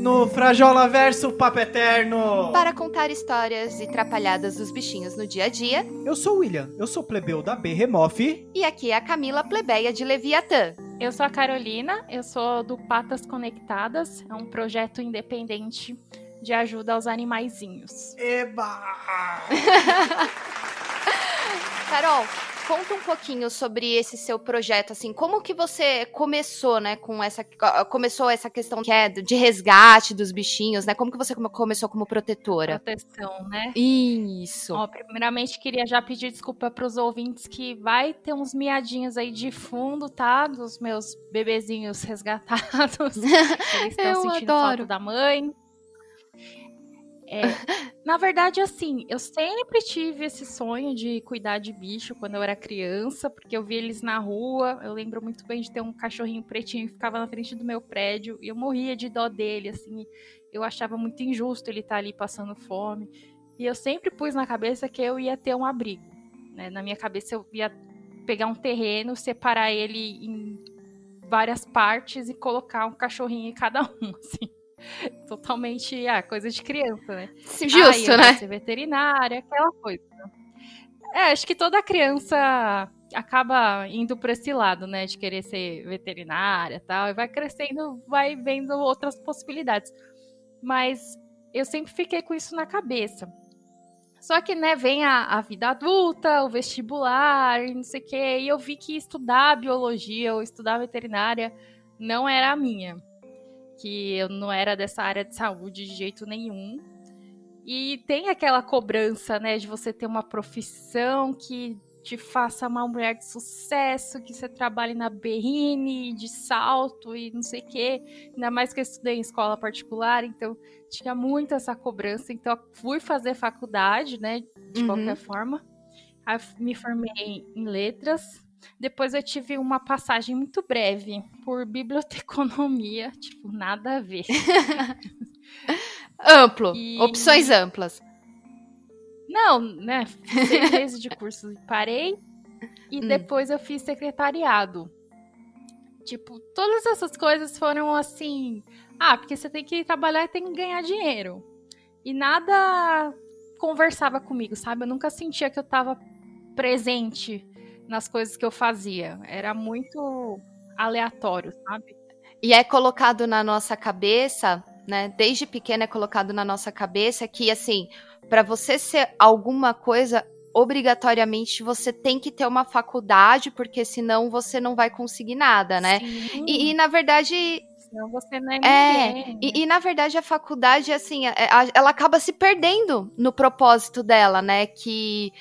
No Frajola Verso Papo Eterno. Para contar histórias e trapalhadas dos bichinhos no dia a dia. Eu sou o William, eu sou plebeu da Behemoth. E aqui é a Camila Plebeia de Leviatã. Eu sou a Carolina, eu sou do Patas Conectadas, é um projeto independente de ajuda aos animaizinhos. Eba! Carol, conta um pouquinho sobre esse seu projeto, assim, como que você começou, né, com essa, começou essa questão que é de resgate dos bichinhos, né, como que você começou como protetora? Proteção, né? Isso. Ó, primeiramente, queria já pedir desculpa para os ouvintes que vai ter uns miadinhos aí de fundo, tá, dos meus bebezinhos resgatados, eles estão sentindo adoro. falta da mãe. É, na verdade, assim, eu sempre tive esse sonho de cuidar de bicho quando eu era criança, porque eu via eles na rua. Eu lembro muito bem de ter um cachorrinho pretinho que ficava na frente do meu prédio e eu morria de dó dele, assim. Eu achava muito injusto ele estar ali passando fome. E eu sempre pus na cabeça que eu ia ter um abrigo. Né? Na minha cabeça eu ia pegar um terreno, separar ele em várias partes e colocar um cachorrinho em cada um, assim. Totalmente, ah, coisa de criança, né? Justo, ah, né? Ser veterinária, aquela coisa. É, acho que toda criança acaba indo para esse lado, né, de querer ser veterinária, e tal, e vai crescendo, vai vendo outras possibilidades. Mas eu sempre fiquei com isso na cabeça. Só que, né, vem a, a vida adulta, o vestibular, e não sei o quê, e eu vi que estudar biologia ou estudar veterinária não era a minha que eu não era dessa área de saúde de jeito nenhum. E tem aquela cobrança, né, de você ter uma profissão que te faça uma mulher de sucesso, que você trabalhe na berrine, de salto e não sei o quê. Ainda mais que eu estudei em escola particular, então tinha muito essa cobrança. Então eu fui fazer faculdade, né, de Uhum. qualquer forma. Aí me formei em letras. Depois eu tive uma passagem muito breve por biblioteconomia, tipo, nada a ver. Amplo, E- opções amplas. Não, né? Seis meses de curso e parei. E Hum. depois eu fiz secretariado. Tipo, todas essas coisas foram assim. Ah, porque você tem que trabalhar e tem que ganhar dinheiro. E nada conversava comigo, sabe? Eu nunca sentia que eu tava presente nas coisas que eu fazia. Era muito aleatório, sabe? E é colocado na nossa cabeça, né? Desde pequena é colocado na nossa cabeça que, assim, para você ser alguma coisa, obrigatoriamente você tem que ter uma faculdade, porque senão você não vai conseguir nada, né? E, e, na verdade, senão você não é, É, ninguém. e, e, na verdade a faculdade, assim, é- é- ela acaba se perdendo no propósito dela, né? Que,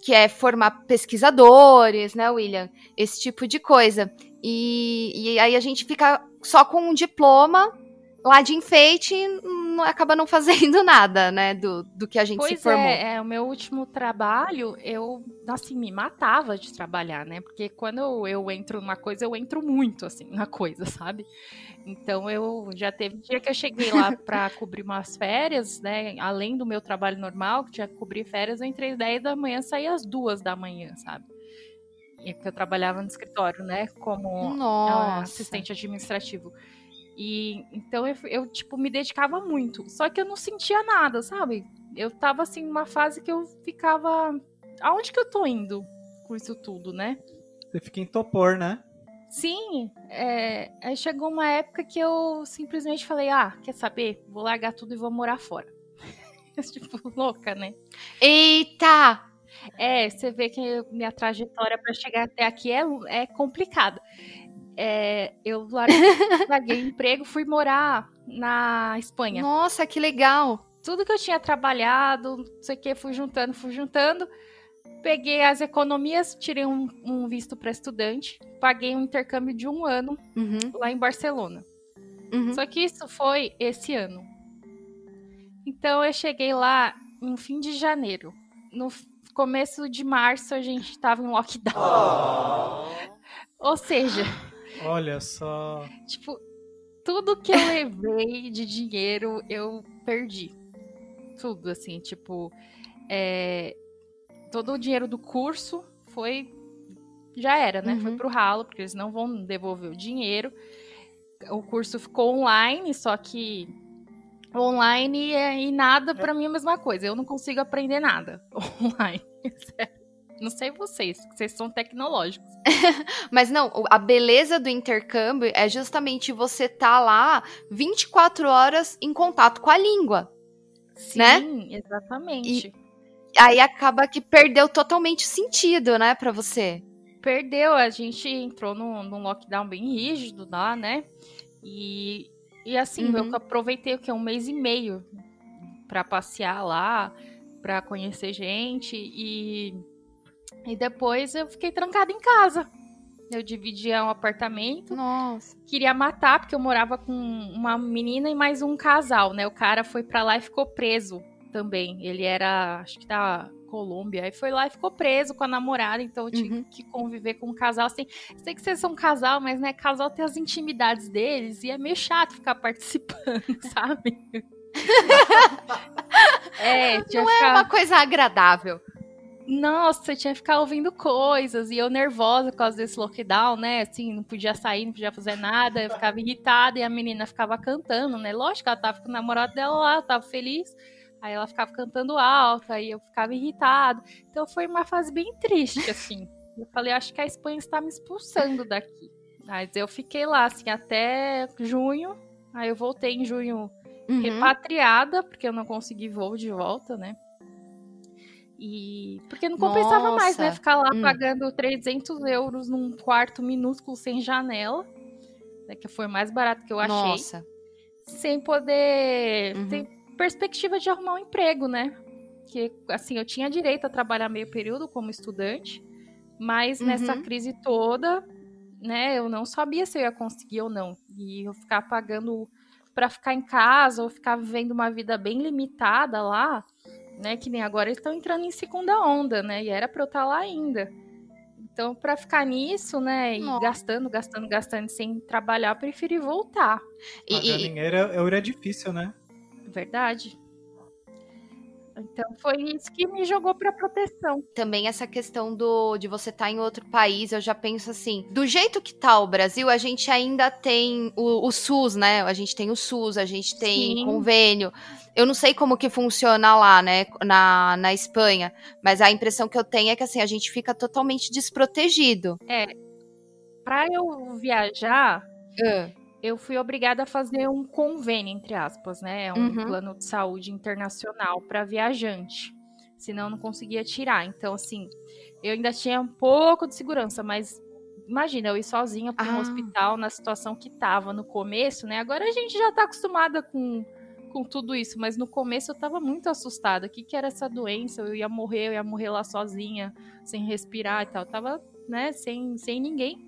que é formar pesquisadores, né, William? Esse tipo de coisa. E, e aí a gente fica só com um diploma lá de enfeite não, acaba não fazendo nada, né? Do, do que a gente Pois se formou. é, é, o meu último trabalho, eu, assim, me matava de trabalhar, né? Porque quando eu entro numa coisa, eu entro muito, assim, na coisa, sabe? Então, eu já teve dia que eu cheguei lá pra cobrir umas férias, né? Além do meu trabalho normal, que tinha que cobrir férias, eu entrei às 10 da manhã, saí às 2 da manhã, sabe? E é que eu trabalhava no escritório, né? Como Nossa. assistente administrativo. E então eu, eu, tipo, me dedicava muito. Só que eu não sentia nada, sabe? Eu tava assim numa fase que eu ficava. Aonde que eu tô indo com isso tudo, né? Você fica em topor, né? Sim, é, aí chegou uma época que eu simplesmente falei: ah, quer saber? Vou largar tudo e vou morar fora. tipo, louca, né? Eita! É, você vê que minha trajetória para chegar até aqui é, é complicada. É, eu larguei, emprego, fui morar na Espanha. Nossa, que legal! Tudo que eu tinha trabalhado, não sei o que, fui juntando, fui juntando. Peguei as economias, tirei um, um visto para estudante, paguei um intercâmbio de um ano Uhum, lá em Barcelona. uhum. Só que isso foi esse ano. Então eu cheguei lá no fim de janeiro. No começo de março a gente estava em lockdown. Ou seja, Olha só. tipo, tudo que eu levei de dinheiro eu perdi. Tudo, assim, tipo, é, todo o dinheiro do curso foi. Já era, né? Foi Uhum. pro ralo, porque eles não vão devolver o dinheiro. O curso ficou online, só que online e, e nada para mim é a mesma coisa. Eu não consigo aprender nada online. Não sei vocês, vocês são tecnológicos. Mas não, a beleza do intercâmbio é justamente você estar tá lá 24 horas em contato com a língua. Sim, né? exatamente. E aí acaba que perdeu totalmente sentido, né, para você. Perdeu, a gente entrou num, num lockdown bem rígido lá, né? E, e assim, uhum. eu aproveitei o que? Um mês e meio para passear lá, para conhecer gente e e depois eu fiquei trancada em casa. Eu dividia um apartamento. Nossa. Queria matar, porque eu morava com uma menina e mais um casal, né? O cara foi para lá e ficou preso também. Ele era, acho que da Colômbia. Aí foi lá e ficou preso com a namorada, então eu tive uhum. que conviver com um casal assim. Sei que vocês são um casal, mas né, casal tem as intimidades deles e é meio chato ficar participando, sabe? é, Não ficar... é uma coisa agradável nossa, eu tinha que ficar ouvindo coisas, e eu nervosa por causa desse lockdown, né? Assim, não podia sair, não podia fazer nada, eu ficava irritada e a menina ficava cantando, né? Lógico, ela tava com o namorado dela lá, tava feliz. Aí ela ficava cantando alto, aí eu ficava irritada. Então foi uma fase bem triste, assim. Eu falei, acho que a Espanha está me expulsando daqui. Mas eu fiquei lá, assim, até junho. Aí eu voltei em junho uhum. repatriada, porque eu não consegui voo de volta, né? E porque não compensava Nossa. mais, né? Ficar lá hum. pagando 300 euros num quarto minúsculo sem janela, né? Que foi mais barato que eu achei. Nossa. Sem poder uhum. ter perspectiva de arrumar um emprego, né? Que assim, eu tinha direito a trabalhar meio período como estudante, mas uhum. nessa crise toda, né, eu não sabia se eu ia conseguir ou não. E eu ficar pagando para ficar em casa ou ficar vivendo uma vida bem limitada lá, né? Que nem agora eles estão entrando em segunda onda, né? E era para eu estar tá lá ainda. Então, para ficar nisso, né, e Nossa. gastando, gastando, gastando sem trabalhar, eu preferi voltar. E, e... dinheiro é, é difícil, né? Verdade. Então foi isso que me jogou para proteção. Também essa questão do de você estar tá em outro país, eu já penso assim, do jeito que tá o Brasil, a gente ainda tem o, o SUS, né? A gente tem o SUS, a gente tem Sim. convênio. Eu não sei como que funciona lá, né, na, na Espanha, mas a impressão que eu tenho é que assim, a gente fica totalmente desprotegido. É. Para eu viajar, uh eu fui obrigada a fazer um convênio, entre aspas, né? É um uhum. plano de saúde internacional para viajante. Senão eu não conseguia tirar. Então, assim, eu ainda tinha um pouco de segurança, mas imagina, eu ir sozinha para um ah. hospital na situação que tava no começo, né? Agora a gente já tá acostumada com, com tudo isso, mas no começo eu tava muito assustada. O que, que era essa doença? Eu ia morrer, eu ia morrer lá sozinha, sem respirar e tal. Eu tava, né, sem, sem ninguém.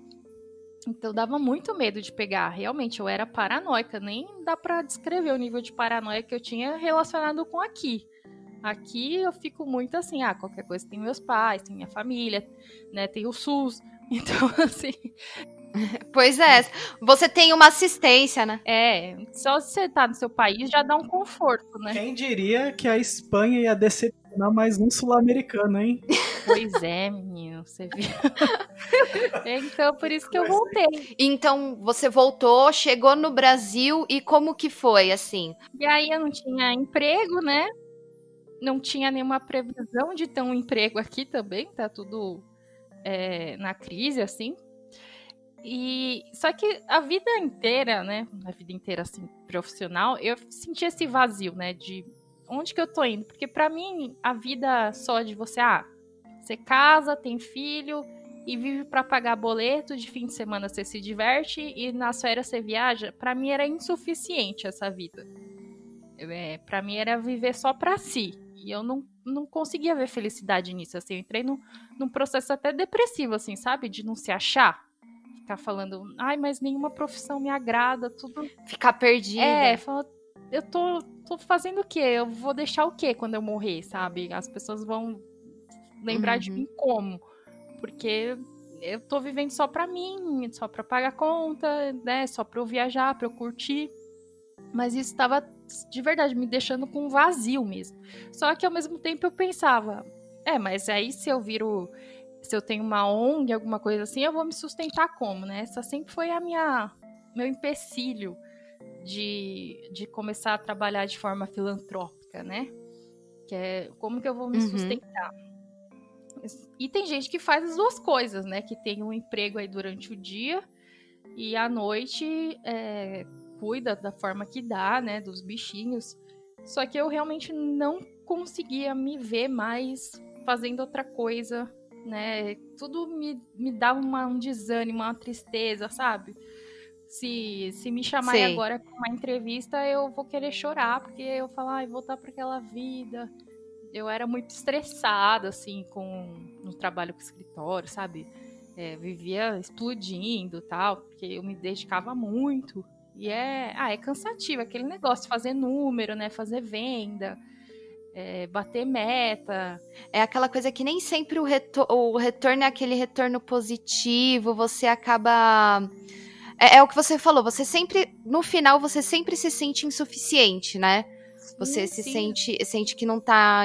Então dava muito medo de pegar. Realmente, eu era paranoica. Nem dá para descrever o nível de paranoia que eu tinha relacionado com aqui. Aqui eu fico muito assim, ah, qualquer coisa tem meus pais, tem minha família, né? Tem o SUS. Então, assim. Pois é, você tem uma assistência, né? É, só você tá no seu país já dá um conforto, né? Quem diria que a Espanha ia decepcionar mais um sul-americano, hein? Pois é, menino, você viu. então, por isso que eu voltei. Então, você voltou, chegou no Brasil e como que foi, assim? E aí eu não tinha emprego, né? Não tinha nenhuma previsão de ter um emprego aqui também, tá tudo é, na crise, assim. E só que a vida inteira, né? A vida inteira assim profissional, eu senti esse vazio, né, de onde que eu tô indo? Porque para mim a vida só de você, ah, você casa, tem filho e vive para pagar boleto, de fim de semana você se diverte e nas férias você viaja. Para mim era insuficiente essa vida. É, para mim era viver só para si. E eu não, não conseguia ver felicidade nisso. Assim, eu entrei num, num processo até depressivo, assim, sabe? De não se achar. Ficar falando, ai, mas nenhuma profissão me agrada, tudo. Ficar perdida. É, fala, eu tô, tô fazendo o quê? Eu vou deixar o quê quando eu morrer, sabe? As pessoas vão lembrar uhum. de mim como. Porque eu tô vivendo só pra mim, só pra pagar conta, né? Só pra eu viajar, pra eu curtir. Mas isso tava de verdade me deixando com um vazio mesmo. Só que ao mesmo tempo eu pensava, é, mas aí se eu viro. Se eu tenho uma ONG, alguma coisa assim, eu vou me sustentar como, né? Essa sempre foi a minha. meu empecilho de, de começar a trabalhar de forma filantrópica, né? Que é como que eu vou me uhum. sustentar. E tem gente que faz as duas coisas, né? Que tem um emprego aí durante o dia e à noite é, cuida da forma que dá, né? Dos bichinhos. Só que eu realmente não conseguia me ver mais fazendo outra coisa, né? Tudo me, me dava uma, um desânimo, uma tristeza, sabe? Se, se me chamarem agora para uma entrevista, eu vou querer chorar, porque eu falo, ai, voltar para aquela vida. Eu era muito estressada, assim, com no trabalho com o escritório, sabe? É, vivia explodindo tal, porque eu me dedicava muito. E é, ah, é cansativo aquele negócio de fazer número, né? Fazer venda, é, bater meta. É aquela coisa que nem sempre o, retor o retorno é aquele retorno positivo, você acaba. É, é, o que você falou, você sempre, no final, você sempre se sente insuficiente, né? Sim, você se sente, sente que não tá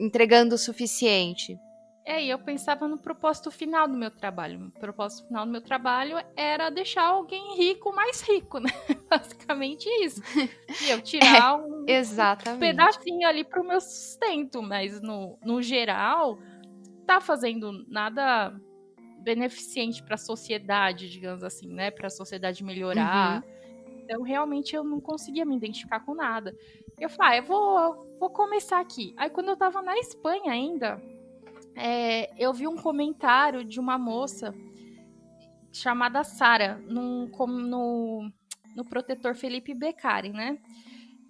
entregando o suficiente. É, e eu pensava no propósito final do meu trabalho. O propósito final do meu trabalho era deixar alguém rico mais rico, né? Basicamente isso. E eu tirar é, um, exatamente. pedacinho ali pro meu sustento, mas no, no geral, tá fazendo nada beneficente para a sociedade, digamos assim, né? Para a sociedade melhorar. Uhum. Então, realmente, eu não conseguia me identificar com nada. Eu falei, ah, eu vou, vou começar aqui. Aí, quando eu tava na Espanha ainda, é, eu vi um comentário de uma moça chamada Sara no, no, no protetor Felipe Beccari, né?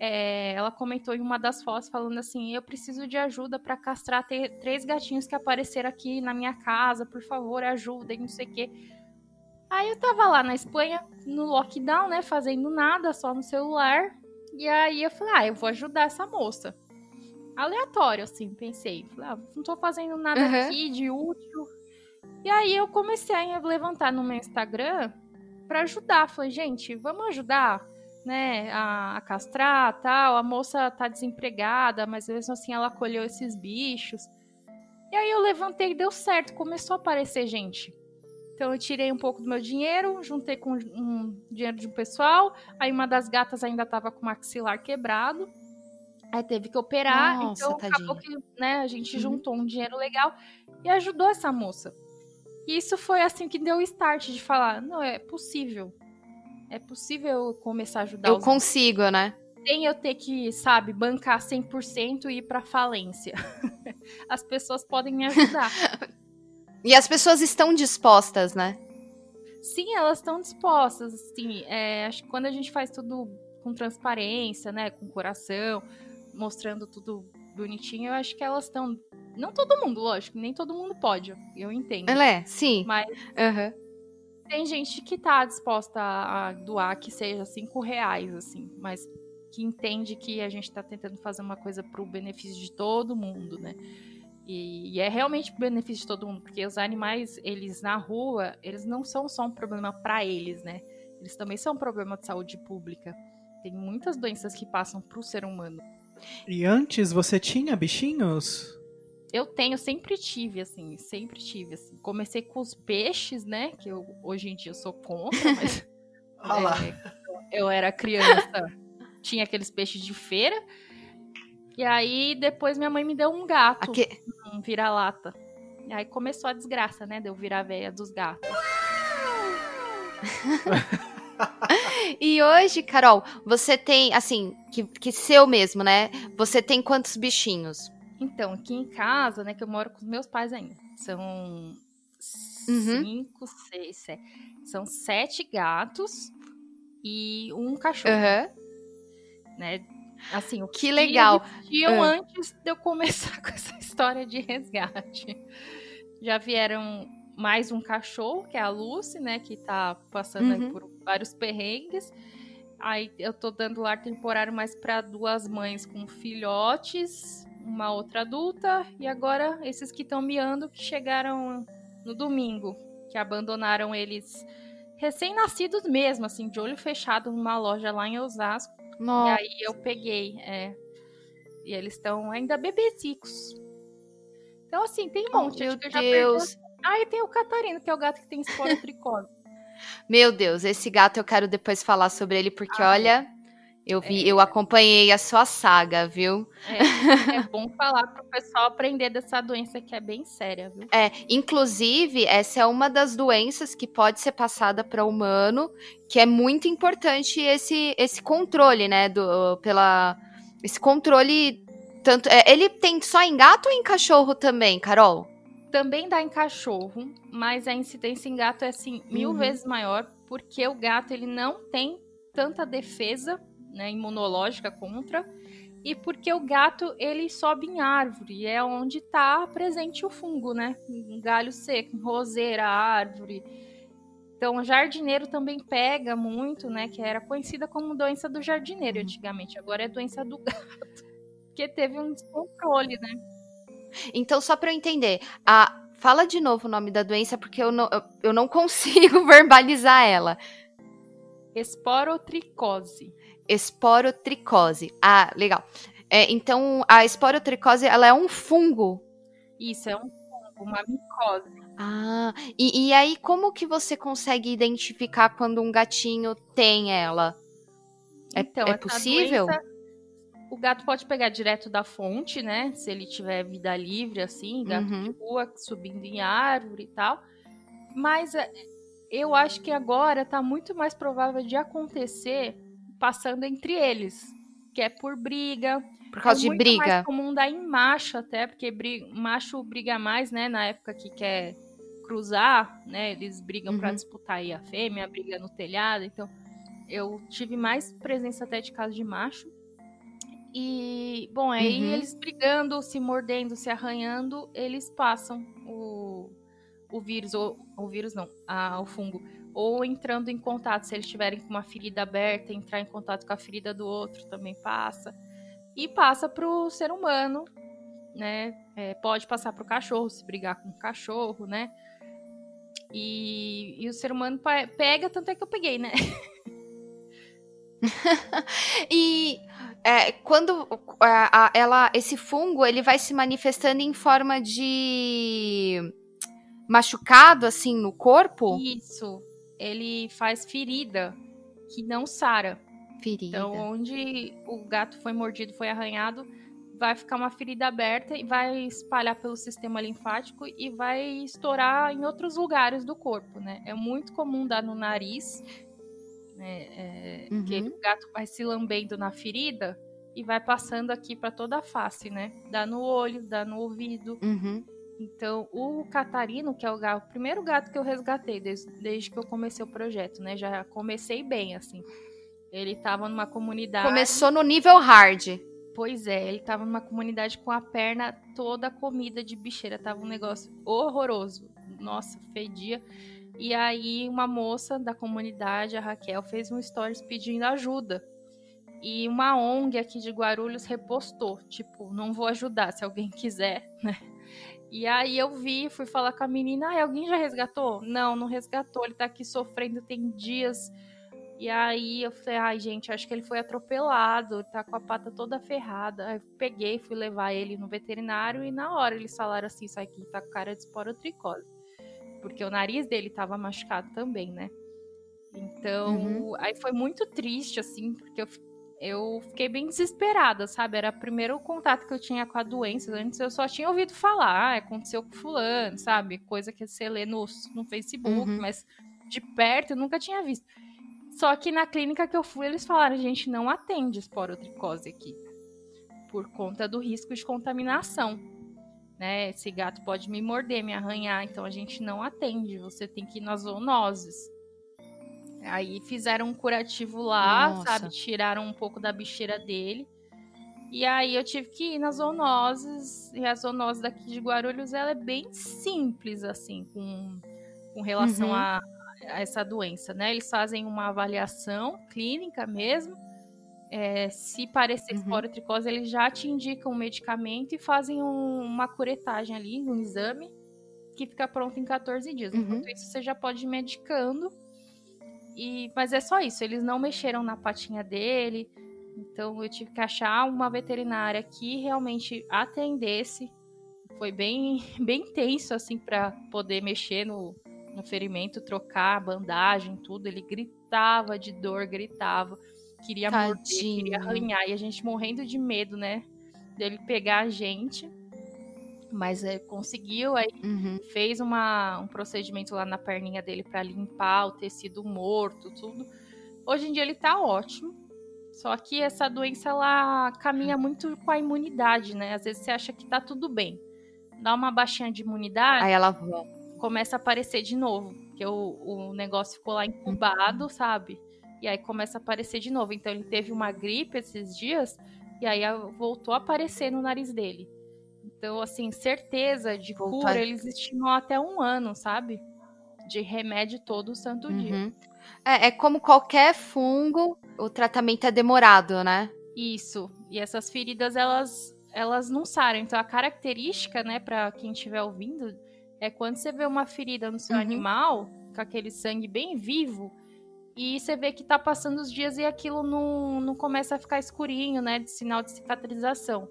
É, ela comentou em uma das fotos falando assim: Eu preciso de ajuda para castrar três gatinhos que apareceram aqui na minha casa, por favor, ajudem, não sei o quê. Aí eu tava lá na Espanha, no lockdown, né, fazendo nada, só no celular. E aí eu falei: Ah, eu vou ajudar essa moça aleatório, assim, pensei. Ah, não tô fazendo nada uhum. aqui de útil. E aí eu comecei a levantar no meu Instagram para ajudar. Falei, gente, vamos ajudar, né, a, a castrar, tal. A moça tá desempregada, mas mesmo assim ela acolheu esses bichos. E aí eu levantei e deu certo, começou a aparecer gente. Então eu tirei um pouco do meu dinheiro, juntei com um dinheiro de um pessoal. Aí uma das gatas ainda tava com o maxilar quebrado. Aí teve que operar, Nossa, então tadinha. acabou que né, a gente uhum. juntou um dinheiro legal e ajudou essa moça. E isso foi assim que deu o start de falar, não, é possível. É possível começar a ajudar Eu consigo, outros. né? Sem eu ter que, sabe, bancar 100% e ir pra falência. As pessoas podem me ajudar. e as pessoas estão dispostas, né? Sim, elas estão dispostas. Assim, é, acho que quando a gente faz tudo com transparência, né, com coração, mostrando tudo bonitinho, eu acho que elas estão. Não todo mundo, lógico, nem todo mundo pode, eu entendo. Ela é, sim. Mas uhum. Tem gente que tá disposta a doar que seja cinco reais, assim, mas que entende que a gente tá tentando fazer uma coisa pro benefício de todo mundo, né? E, e é realmente pro benefício de todo mundo, porque os animais, eles na rua, eles não são só um problema para eles, né? Eles também são um problema de saúde pública. Tem muitas doenças que passam pro ser humano. E antes você tinha bichinhos? Eu tenho, sempre tive, assim, sempre tive, assim. Comecei com os peixes, né? Que eu, hoje em dia eu sou contra, mas. é, eu era criança, tinha aqueles peixes de feira. E aí, depois minha mãe me deu um gato, Aqui... um vira-lata. E aí começou a desgraça, né? De eu virar a véia dos gatos. e hoje, Carol, você tem, assim, que, que seu mesmo, né? Você tem quantos bichinhos? Então, aqui em casa, né, que eu moro com os meus pais ainda, são uhum. cinco, seis, sete. São sete gatos e um cachorro. Uhum. Né? Assim, o que legal. Existiam uhum. antes de eu começar com essa história de resgate. Já vieram mais um cachorro, que é a Lucy, né? Que tá passando uhum. por vários perrengues. Aí eu tô dando lar temporário mais para duas mães com filhotes, uma outra adulta, e agora esses que estão miando que chegaram no domingo, que abandonaram eles recém-nascidos mesmo, assim, de olho fechado numa loja lá em Osasco. Nossa. E aí eu peguei, é. E eles estão ainda bebezicos. Então, assim, tem um monte. Oh, meu Deus. Ah, e tem o Catarino, que é o gato que tem esporotricose. Meu Deus, esse gato eu quero depois falar sobre ele, porque ah, olha. Eu vi, é... eu acompanhei a sua saga, viu? É, é bom falar para o pessoal aprender dessa doença que é bem séria, viu? É, inclusive, essa é uma das doenças que pode ser passada para humano, que é muito importante esse, esse controle, né? Do, pela, esse controle. Tanto, é, ele tem só em gato ou em cachorro também, Carol? Também dá em cachorro, mas a incidência em gato é assim mil uhum. vezes maior, porque o gato ele não tem tanta defesa né, imunológica contra, e porque o gato ele sobe em árvore, é onde está presente o fungo, né? Em galho seco, em roseira, árvore. Então, o jardineiro também pega muito, né? Que era conhecida como doença do jardineiro uhum. antigamente, agora é doença do gato, porque teve um descontrole, né? Então, só para eu entender, a... fala de novo o nome da doença, porque eu não, eu não consigo verbalizar ela. Esporotricose esporotricose. Ah, legal. É, então, a esporotricose, ela é um fungo. Isso, é um fungo, uma micose. Ah, e, e aí como que você consegue identificar quando um gatinho tem ela? É, então, é possível? Doença, o gato pode pegar direto da fonte, né? Se ele tiver vida livre, assim, gato uhum. de rua, subindo em árvore e tal. Mas é, eu acho que agora tá muito mais provável de acontecer passando entre eles, que é por briga. Por causa é de briga. É mais comum dar em macho até, porque briga, macho briga mais, né, na época que quer cruzar, né, eles brigam uhum. para disputar aí a fêmea, briga no telhado, então eu tive mais presença até de casos de macho. E, bom, aí uhum. eles brigando, se mordendo, se arranhando, eles passam o, o vírus, ou o vírus não, a, o fungo ou entrando em contato, se eles estiverem com uma ferida aberta, entrar em contato com a ferida do outro também passa. E passa para o ser humano, né? É, pode passar para o cachorro, se brigar com o cachorro, né? E, e o ser humano pega, tanto é que eu peguei, né? e é, quando a, ela, esse fungo ele vai se manifestando em forma de machucado assim no corpo? Isso ele faz ferida que não sara. Ferida. Então, onde o gato foi mordido, foi arranhado, vai ficar uma ferida aberta e vai espalhar pelo sistema linfático e vai estourar em outros lugares do corpo, né? É muito comum dar no nariz, né? É, uhum. Que o gato vai se lambendo na ferida e vai passando aqui para toda a face, né? Dá no olho, dá no ouvido. Uhum. Então, o Catarino, que é o, gato, o primeiro gato que eu resgatei desde, desde, que eu comecei o projeto, né? Já comecei bem, assim. Ele tava numa comunidade. Começou no nível hard. Pois é, ele tava numa comunidade com a perna toda comida de bicheira. Tava um negócio horroroso. Nossa, fedia. E aí, uma moça da comunidade, a Raquel, fez um stories pedindo ajuda. E uma ONG aqui de Guarulhos repostou, tipo, não vou ajudar se alguém quiser, né? E aí eu vi, fui falar com a menina, ah, alguém já resgatou? Não, não resgatou, ele tá aqui sofrendo tem dias. E aí eu falei, ai gente, acho que ele foi atropelado, tá com a pata toda ferrada. Aí eu peguei, fui levar ele no veterinário e na hora eles falaram assim, isso aqui tá com cara de esporotricose. Porque o nariz dele tava machucado também, né? Então, uhum. aí foi muito triste, assim, porque eu eu fiquei bem desesperada, sabe? Era o primeiro contato que eu tinha com a doença. Antes eu só tinha ouvido falar, ah, aconteceu com fulano, sabe? Coisa que você lê no, no Facebook, uhum. mas de perto eu nunca tinha visto. Só que na clínica que eu fui, eles falaram, a gente não atende esporotricose aqui. Por conta do risco de contaminação. Né? Esse gato pode me morder, me arranhar, então a gente não atende. Você tem que ir nas zoonoses. Aí fizeram um curativo lá, Nossa. sabe? Tiraram um pouco da bicheira dele. E aí eu tive que ir nas zoonoses. E a zoonose daqui de Guarulhos, ela é bem simples, assim, com, com relação uhum. a, a, essa doença, né? Eles fazem uma avaliação clínica mesmo. É, se parecer uhum. esporotricose, eles já te indicam um medicamento e fazem um, uma curetagem ali, um exame, que fica pronto em 14 dias. Uhum. Enquanto isso, você já pode ir medicando e, mas é só isso, eles não mexeram na patinha dele. Então eu tive que achar uma veterinária que realmente atendesse. Foi bem, bem tenso assim para poder mexer no, no ferimento, trocar a bandagem, tudo. Ele gritava de dor, gritava. queria morder, queria arranhar. E a gente morrendo de medo, né? Dele pegar a gente. Mas é, conseguiu, aí uhum. fez uma, um procedimento lá na perninha dele para limpar o tecido morto, tudo. Hoje em dia ele tá ótimo. Só que essa doença ela caminha muito com a imunidade, né? Às vezes você acha que tá tudo bem. Dá uma baixinha de imunidade. Aí ela começa a aparecer de novo. Porque o, o negócio ficou lá incubado, sabe? E aí começa a aparecer de novo. Então ele teve uma gripe esses dias. E aí voltou a aparecer no nariz dele. Então, assim, certeza de Voltou cura, eles estimam até um ano, sabe? De remédio todo santo uhum. dia. É, é como qualquer fungo, o tratamento é demorado, né? Isso. E essas feridas, elas, elas não saram. Então, a característica, né, para quem estiver ouvindo, é quando você vê uma ferida no seu uhum. animal, com aquele sangue bem vivo, e você vê que tá passando os dias e aquilo não, não começa a ficar escurinho, né, de sinal de cicatrização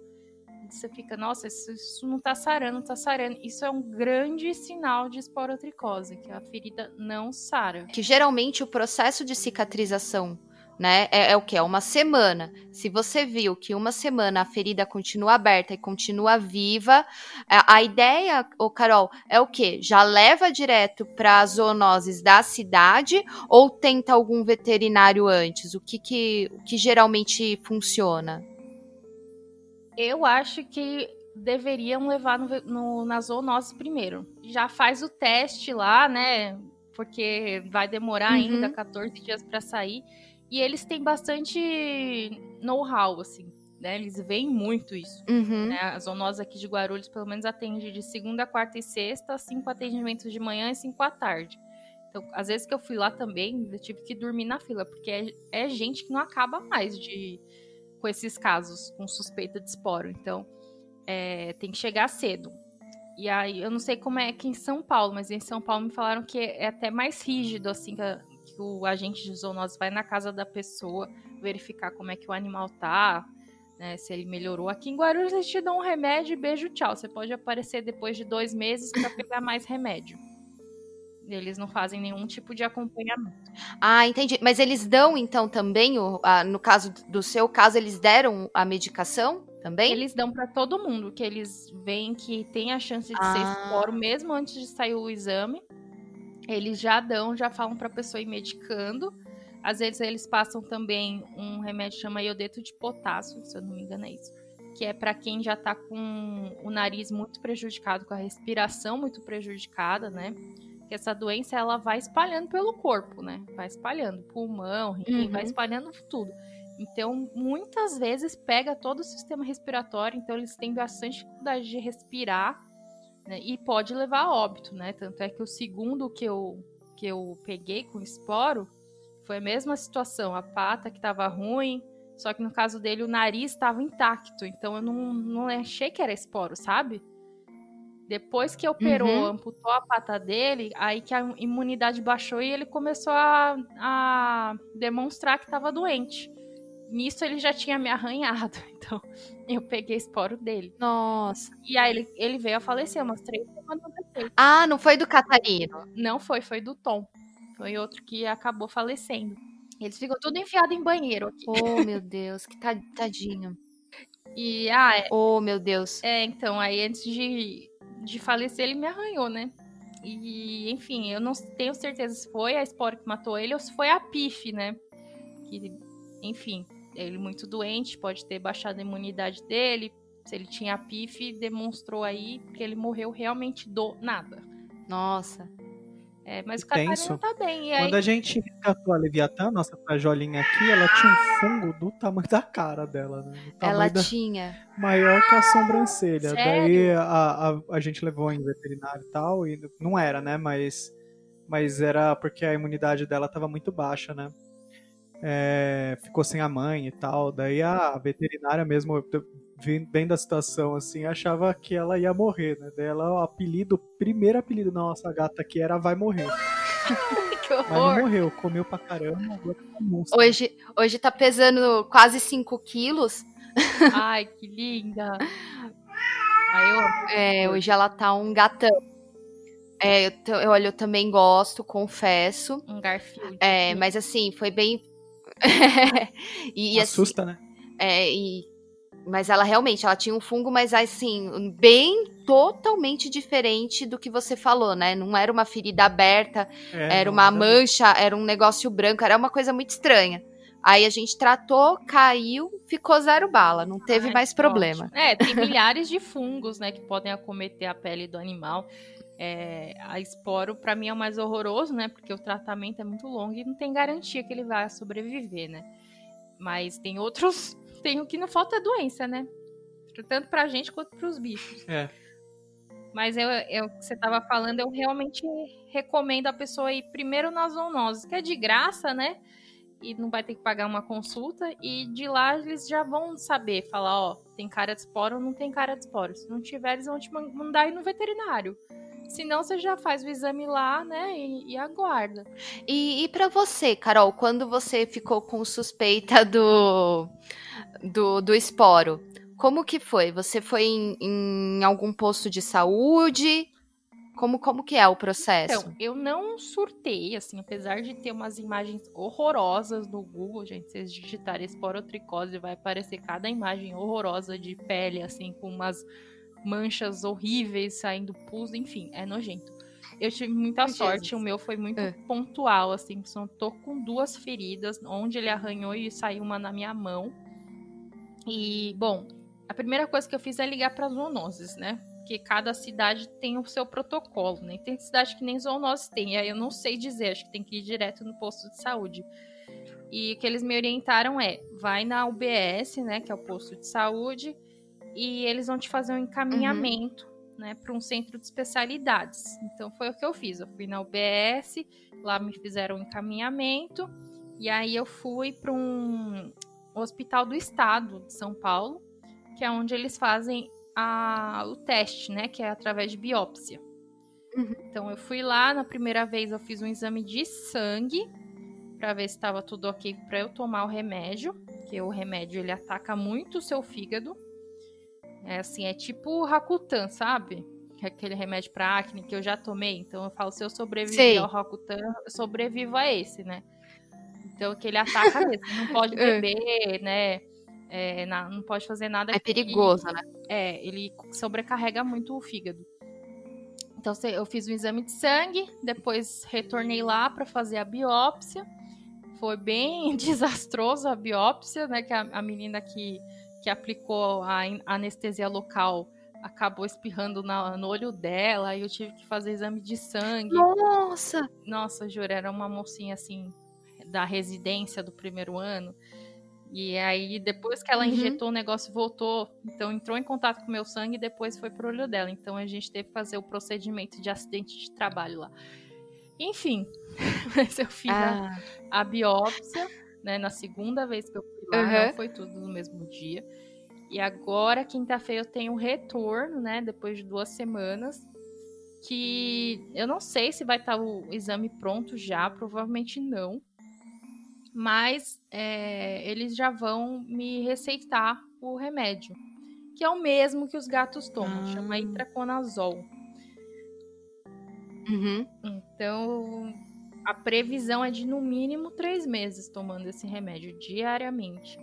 você fica, nossa, isso, isso não tá sarando, não tá sarando. Isso é um grande sinal de esporotricose, que a ferida não sara. Que geralmente o processo de cicatrização né? É, é, o que? É uma semana. Se você viu que uma semana a ferida continua aberta e continua viva, a, a ideia, ô Carol, é o que? Já leva direto para as zoonoses da cidade ou tenta algum veterinário antes? O que, que, o que geralmente funciona? Eu acho que deveriam levar no, no, na zoonose primeiro. Já faz o teste lá, né? Porque vai demorar uhum. ainda 14 dias para sair. E eles têm bastante know-how, assim. Né, eles veem muito isso. Uhum. Né? A zoonose aqui de Guarulhos, pelo menos, atende de segunda, quarta e sexta, cinco atendimentos de manhã e cinco à tarde. Então, às vezes que eu fui lá também, eu tive que dormir na fila, porque é, é gente que não acaba mais de, com esses casos com suspeita de esporo. Então, é, tem que chegar cedo. E aí, eu não sei como é aqui em São Paulo, mas em São Paulo me falaram que é até mais rígido, assim, que, a, que o agente de zoonose vai na casa da pessoa verificar como é que o animal tá, né, se ele melhorou. Aqui em Guarulhos eles te dão um remédio e beijo, tchau. Você pode aparecer depois de dois meses para pegar mais remédio. Eles não fazem nenhum tipo de acompanhamento. Ah, entendi. Mas eles dão, então, também, o, a, no caso do seu caso, eles deram a medicação também? Eles dão para todo mundo, que eles veem que tem a chance de ah. ser esporo mesmo antes de sair o exame. Eles já dão, já falam para a pessoa ir medicando. Às vezes eles passam também um remédio que chama iodeto de potássio, se eu não me engano é isso. Que é para quem já tá com o nariz muito prejudicado, com a respiração muito prejudicada, né? Que essa doença ela vai espalhando pelo corpo, né? Vai espalhando pulmão, rim, uhum. vai espalhando tudo. Então, muitas vezes pega todo o sistema respiratório, então eles têm bastante dificuldade de respirar né? e pode levar a óbito, né? Tanto é que o segundo que eu, que eu peguei com esporo foi a mesma situação, a pata que estava ruim, só que no caso dele o nariz estava intacto, então eu não, não achei que era esporo, sabe? Depois que operou, uhum. amputou a pata dele, aí que a imunidade baixou e ele começou a, a demonstrar que estava doente. Nisso ele já tinha me arranhado, então eu peguei esporo dele. Nossa. E aí ele, ele veio a falecer umas três semanas depois. Ah, não foi do Catarino? Não foi, foi do Tom. Foi outro que acabou falecendo. Eles ficam tudo enfiado em banheiro aqui. Oh, meu Deus, que tadinho. E, ah, é, Oh, meu Deus. É, então, aí antes de de falecer, ele me arranhou, né? E, enfim, eu não tenho certeza se foi a espora que matou ele ou se foi a PIF, né? Que, enfim, ele muito doente, pode ter baixado a imunidade dele. Se ele tinha a PIF, demonstrou aí que ele morreu realmente do nada. Nossa. É, mas o Catarina tá bem. Quando a gente resgatou a Leviatã, nossa frajolinha aqui, ela tinha um fungo do tamanho da cara dela, né? Ela da... tinha. Maior que a sobrancelha. Sério? Daí a, a, a gente levou em veterinário e tal, e não era, né? Mas, mas era porque a imunidade dela tava muito baixa, né? É, ficou sem a mãe e tal. Daí a veterinária mesmo bem da situação, assim, achava que ela ia morrer, né? Daí ela, o apelido, o primeiro apelido da nossa gata aqui era Vai Morrer. que horror. Mas não morreu, comeu pra caramba, agora tá Hoje, hoje tá pesando quase 5 quilos. Ai, que linda. Ai, eu... É, hoje ela tá um gatão. É, eu, eu, olha, eu também gosto, confesso. Um Garfield. É, mas assim, foi bem e, Assusta, assim, né? É, e mas ela realmente, ela tinha um fungo, mas assim, bem totalmente diferente do que você falou, né? Não era uma ferida aberta, é, era uma mancha, era um negócio branco, era uma coisa muito estranha. Aí a gente tratou, caiu, ficou zero bala, não teve Ai, mais problema. Ótimo. É, tem milhares de fungos, né, que podem acometer a pele do animal. É, a esporo, para mim, é o mais horroroso, né? Porque o tratamento é muito longo e não tem garantia que ele vai sobreviver, né? Mas tem outros tem o que não falta é doença, né? Tanto pra gente quanto pros bichos. É. Mas eu, eu, que você tava falando, eu realmente recomendo a pessoa ir primeiro nas zoonoses, que é de graça, né? E não vai ter que pagar uma consulta. E de lá eles já vão saber, falar, ó, tem cara de esporo ou não tem cara de esporo. Se não tiver, eles vão te mandar ir no veterinário. Senão você já faz o exame lá, né? E, e aguarda. E, e para você, Carol, quando você ficou com suspeita do do, do esporo. Como que foi? Você foi em, em algum posto de saúde? Como, como que é o processo? Então, eu não surtei, assim, apesar de ter umas imagens horrorosas no Google, gente, vocês digitarem esporotricose, vai aparecer cada imagem horrorosa de pele, assim, com umas manchas horríveis saindo pus, enfim, é nojento. Eu tive muita sorte, o meu foi muito é. pontual, assim, só tô com duas feridas, onde ele arranhou e saiu uma na minha mão. E, bom, a primeira coisa que eu fiz é ligar para zoonoses, né? Porque cada cidade tem o seu protocolo, né? Tem cidade que nem zoonose tem, aí eu não sei dizer, acho que tem que ir direto no posto de saúde. E o que eles me orientaram é: vai na UBS, né, que é o posto de saúde, e eles vão te fazer um encaminhamento, uhum. né, para um centro de especialidades. Então foi o que eu fiz. Eu fui na UBS, lá me fizeram um encaminhamento, e aí eu fui para um Hospital do Estado de São Paulo, que é onde eles fazem a, o teste, né? Que é através de biópsia. Uhum. Então eu fui lá, na primeira vez eu fiz um exame de sangue para ver se estava tudo ok para eu tomar o remédio, que o remédio ele ataca muito o seu fígado. É assim, é tipo Rakutan, sabe? É aquele remédio para acne que eu já tomei. Então eu falo, se eu sobreviver ao Rakutan, eu sobrevivo a esse, né? Então, que ele ataca mesmo. Não pode é. beber, né? É, não pode fazer nada. É perigoso, né? É, ele sobrecarrega muito o fígado. Então, eu fiz um exame de sangue, depois retornei lá para fazer a biópsia. Foi bem desastroso a biópsia, né? Que a, a menina que, que aplicou a anestesia local acabou espirrando na, no olho dela, e eu tive que fazer exame de sangue. Nossa! Nossa, juro, era uma mocinha assim, da residência do primeiro ano. E aí, depois que ela uhum. injetou, o negócio voltou. Então, entrou em contato com o meu sangue e depois foi pro olho dela. Então, a gente teve que fazer o procedimento de acidente de trabalho lá. Enfim, mas eu fiz ah. a, a, biópsia, né? Na segunda vez que eu lá, uhum. não foi tudo no mesmo dia. E agora, quinta-feira, eu tenho um retorno, né? Depois de duas semanas. Que eu não sei se vai estar o exame pronto já, provavelmente não mas é, eles já vão me receitar o remédio, que é o mesmo que os gatos tomam, ah. chama itraconazol. Uhum. Então, a previsão é de no mínimo três meses tomando esse remédio diariamente.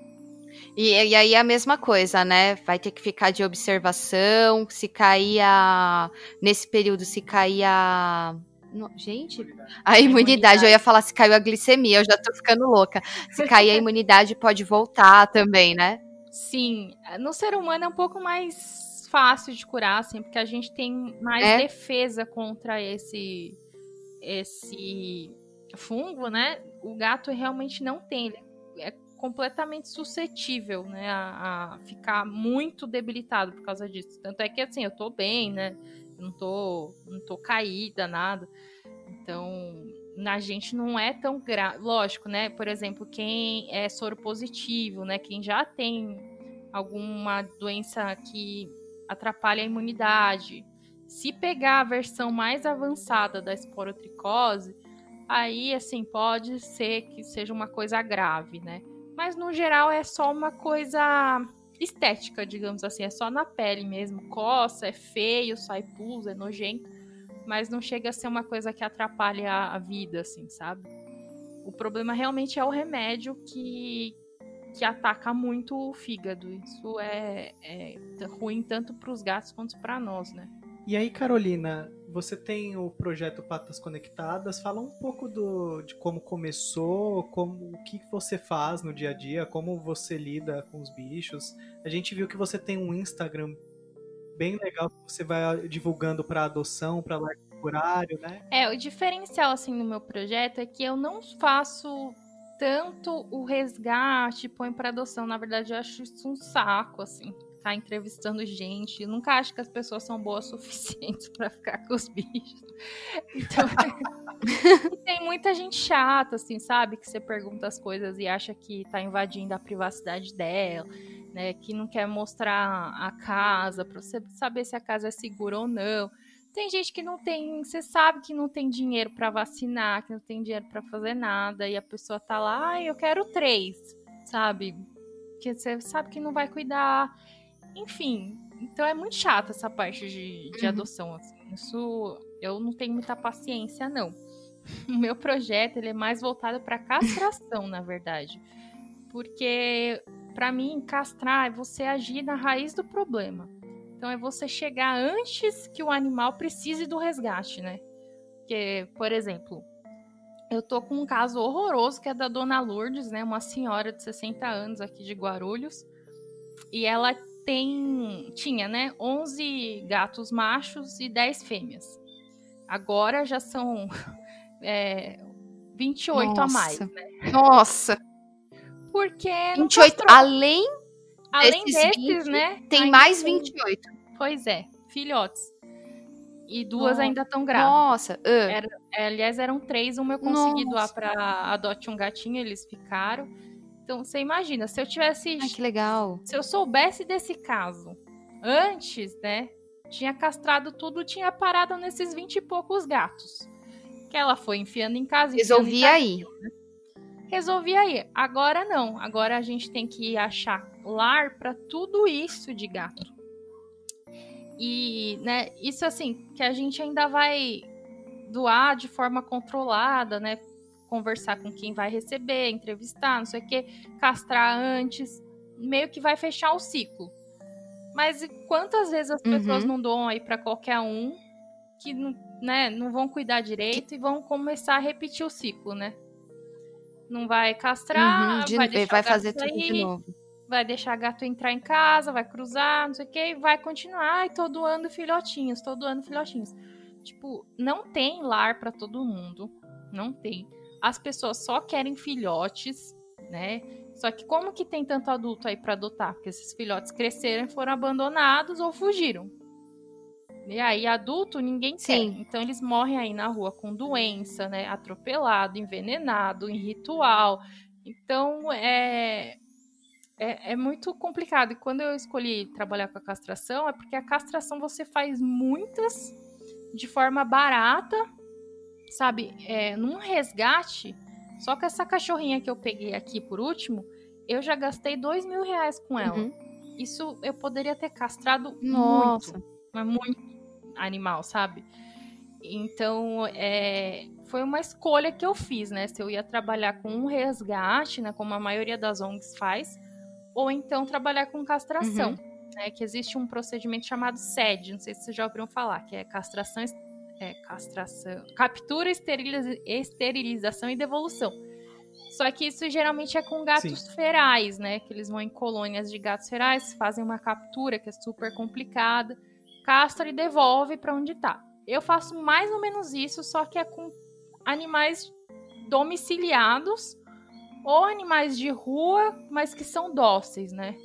E, e, aí a mesma coisa, né? Vai ter que ficar de observação. Se cair a. Nesse período, se cair a no, gente, a imunidade, imunidade, eu ia falar se caiu a glicemia, eu já tô ficando louca. Se cair a imunidade, pode voltar também, né? Sim, no ser humano é um pouco mais fácil de curar, assim, porque a gente tem mais é? defesa contra esse esse fungo, né? O gato realmente não tem, ele é completamente suscetível, né, a, a ficar muito debilitado por causa disso. Tanto é que assim, eu tô bem, né? não tô, não tô caída, nada. Então, na gente não é tão grave. Lógico, né? Por exemplo, quem é soro positivo, né? Quem já tem alguma doença que atrapalha a imunidade. Se pegar a versão mais avançada da esporotricose, aí, assim, pode ser que seja uma coisa grave, né? Mas, no geral, é só uma coisa estética, digamos assim, é só na pele mesmo. Coça, é feio, sai pus, é nojento, mas não chega a ser uma coisa que atrapalha a vida, assim, sabe? o problema realmente é o remédio que, que ataca muito o fígado. Isso é, é ruim tanto para os gatos quanto para nós, né? E aí, Carolina, você tem o projeto Patas Conectadas. Fala um pouco do, de como começou, como o que você faz no dia a dia, como você lida com os bichos. A gente viu que você tem um Instagram bem legal que você vai divulgando para adoção, para lar temporário, né? É, o diferencial assim no meu projeto é que eu não faço tanto o resgate, põe para adoção. Na verdade, eu acho isso um saco assim ficar entrevistando gente. Eu nunca acho que as pessoas são boas o suficiente para ficar com os bichos. Então, tem muita gente chata, assim, sabe? Que você pergunta as coisas e acha que tá invadindo a privacidade dela, né? Que não quer mostrar a casa para você saber se a casa é segura ou não. Tem gente que não tem, você sabe que não tem dinheiro para vacinar, que não tem dinheiro para fazer nada, e a pessoa tá lá, ah, eu quero três, sabe? Que você sabe que não vai cuidar. Enfim, então é muito chato essa parte de, de uhum. adoção. Assim. Isso eu não tenho muita paciência, não. O meu projeto ele é mais voltado para castração, na verdade. Porque, para mim, castrar é você agir na raiz do problema. Então, é você chegar antes que o animal precise do resgate, né? Porque, por exemplo, eu tô com um caso horroroso que é da dona Lourdes, né? Uma senhora de 60 anos aqui de Guarulhos. E ela tem tinha, né, 11 gatos machos e 10 fêmeas. Agora já são é, 28 Nossa. a mais, né? Nossa. Porque 28 além além desses, 20, né? Tem mais 28. Pois é, filhotes. E duas ainda estão grávidas. Nossa. Uh. Era, aliás, eram três. Uma eu consegui Nossa. doar para adote um gatinho, eles ficaram. Então, você imagina, se eu tivesse. Ai, que legal. Se eu soubesse desse caso antes, né? Tinha castrado tudo, tinha parado nesses vinte e poucos gatos. Que ela foi enfiando em casa. Resolvi aí. Né? Resolvi aí. Agora não. Agora a gente tem que achar lar para tudo isso de gato. E, né, isso assim, que a gente ainda vai doar de forma controlada, né? Conversar com quem vai receber, entrevistar, não sei o que, castrar antes, meio que vai fechar o ciclo. Mas quantas vezes as pessoas uhum. não doam aí para qualquer um que né, não vão cuidar direito e vão começar a repetir o ciclo, né? Não vai castrar, uhum, de, vai, deixar vai fazer tudo de novo. Vai deixar gato entrar em casa, vai cruzar, não sei o que, e vai continuar. Ai, tô doando filhotinhos, tô doando filhotinhos. Tipo, não tem lar para todo mundo. Não tem as pessoas só querem filhotes, né? Só que como que tem tanto adulto aí para adotar? Porque esses filhotes cresceram, foram abandonados ou fugiram. E aí adulto ninguém Sim. quer. Então eles morrem aí na rua com doença, né? Atropelado, envenenado, em ritual. Então é, é, é muito complicado. E quando eu escolhi trabalhar com a castração, é porque a castração você faz muitas de forma barata sabe, é, num resgate, só que essa cachorrinha que eu peguei aqui por último, eu já gastei dois mil reais com ela. Uhum. Isso eu poderia ter castrado Nossa. muito, mas muito animal, sabe? Então, é, foi uma escolha que eu fiz, né? Se eu ia trabalhar com um resgate, né? Como a maioria das ONGs faz, ou então trabalhar com castração, uhum. né? Que existe um procedimento chamado SED, não sei se vocês já ouviram falar, que é castração é, castração, captura, esteriliza, esterilização e devolução. Só que isso geralmente é com gatos Sim. ferais, né? Que eles vão em colônias de gatos ferais, fazem uma captura que é super complicada, castra e devolve para onde tá. Eu faço mais ou menos isso, só que é com animais domiciliados ou animais de rua, mas que são dóceis, né?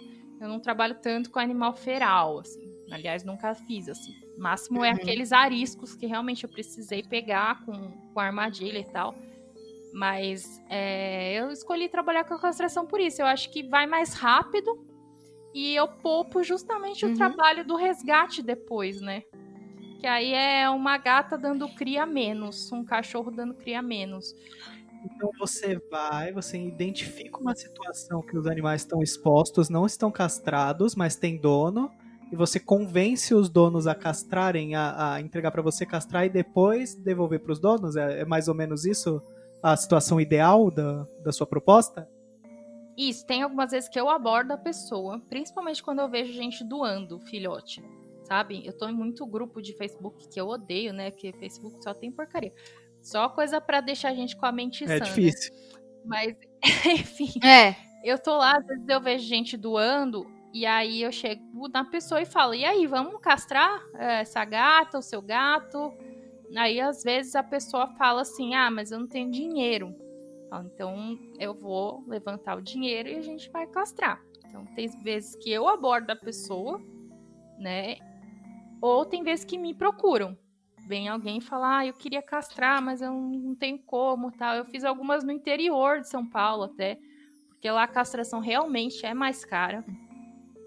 Eu não trabalho tanto com animal feral, assim. Aliás, nunca fiz, assim. O máximo é uhum. aqueles ariscos que realmente eu precisei pegar com, com armadilha e tal. Mas é, eu escolhi trabalhar com a castração por isso. Eu acho que vai mais rápido e eu poupo justamente uhum. o trabalho do resgate depois, né? Que aí é uma gata dando cria menos, um cachorro dando cria menos. Então você vai, você identifica uma situação que os animais estão expostos, não estão castrados, mas tem dono e você convence os donos a castrarem, a, a entregar para você castrar e depois devolver para os donos? É, é, mais ou menos isso a situação ideal da, da sua proposta? Isso, tem algumas vezes que eu abordo a pessoa, principalmente quando eu vejo gente doando filhote, sabe? Eu tô em muito grupo de Facebook que eu odeio, né? Porque Facebook só tem porcaria. Só coisa para deixar a gente com a mente É sã. né? difícil. Mas, enfim, É. eu tô lá, às vezes eu vejo gente doando, e aí eu chego na pessoa e falo, e aí, vamos castrar eh, essa gata, o seu gato? Aí, às vezes, a pessoa fala assim, ah, mas eu não tenho dinheiro. Então, eu vou levantar o dinheiro e a gente vai castrar. Então, tem vezes que eu abordo a pessoa, né? Ou tem vezes que me procuram. Vem alguém falar, ah, eu queria castrar, mas eu não tenho como, tal. Eu fiz algumas no interior de São Paulo até, porque lá a castração realmente é mais cara,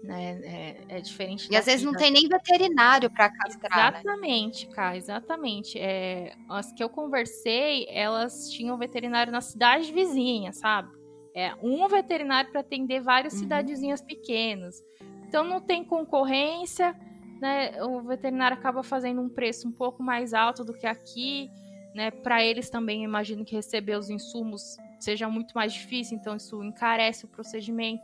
né? É, é diferente E às vezes não tem nem veterinário pra castrar, né? Exatamente, cara, exatamente. É, as que eu conversei, elas tinham veterinário na cidade vizinha, sabe? É um veterinário para atender várias Uhum. cidadezinhas pequenas. Então não tem concorrência, né? O veterinário acaba fazendo um preço um pouco mais alto do que aqui, né? Para eles também, imagino que receber os insumos seja muito mais difícil, então isso encarece o procedimento.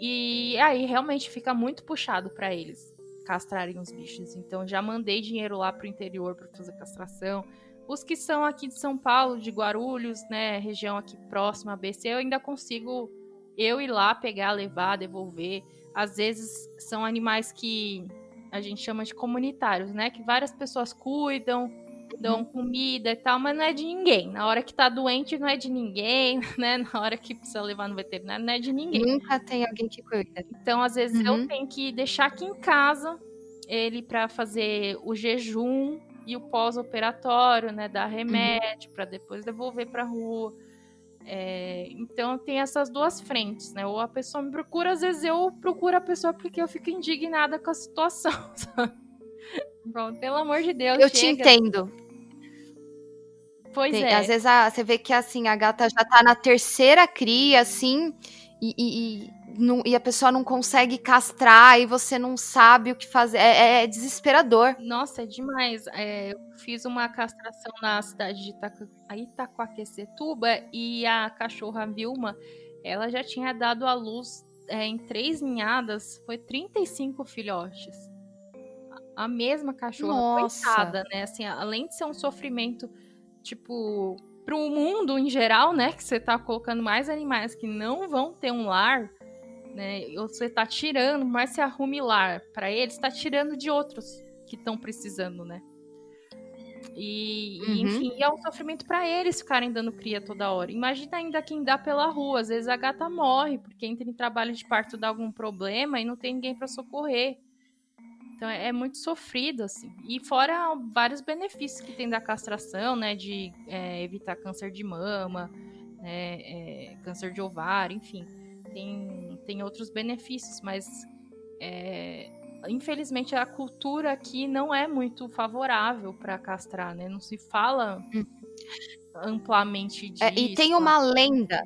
E aí realmente fica muito puxado para eles castrarem os bichos. Então já mandei dinheiro lá pro interior para fazer castração. Os que são aqui de São Paulo, de Guarulhos, né, região aqui próxima, ABC, eu ainda consigo eu ir lá pegar, levar, devolver. Às vezes são animais que a gente chama de comunitários, né, que várias pessoas cuidam, dão comida e tal, mas não é de ninguém. Na hora que tá doente não é de ninguém, né? Na hora que precisa levar no veterinário não é de ninguém. Nunca tem alguém que cuida. Então, às vezes, Uhum. eu tenho que deixar aqui em casa ele para fazer o jejum e o pós-operatório, né? Dar remédio para depois devolver para rua. É, então, tem essas duas frentes, né? Ou a pessoa me procura, às vezes eu procuro a pessoa porque eu fico indignada com a situação? Bom, pelo amor de Deus, Eu te chega. entendo. Pois Tem- é. Às vezes a- você vê que assim, a gata já tá na terceira cria, assim, e, e, e, não- e a pessoa não consegue castrar e você não sabe o que fazer. É, é desesperador. Nossa, é demais. É, eu fiz uma castração na cidade de Itaca- Itacoaquecetuba e a cachorra Vilma, ela já tinha dado à luz é, em três ninhadas, foi 35 filhotes. A a mesma cachorra, Nossa. coitada, né? Assim, além de ser um sofrimento, tipo, pro mundo em geral, né? Que você tá colocando mais animais que não vão ter um lar, né? Ou você tá tirando, mas se arrume lar para eles, tá tirando de outros que estão precisando, né? E, e, Uhum. enfim, é um sofrimento para eles ficarem dando cria toda hora. Imagina ainda quem dá pela rua, às vezes a gata morre porque entra em trabalho de parto dá algum problema e não tem ninguém para socorrer. Então é, é muito sofrido assim. E fora vários benefícios que tem da castração, né, de é, evitar câncer de mama, né, é, câncer de ovário, enfim, tem tem outros benefícios, mas é, infelizmente a cultura aqui não é muito favorável para castrar, né? Não se fala amplamente disso. É, e tem uma lenda.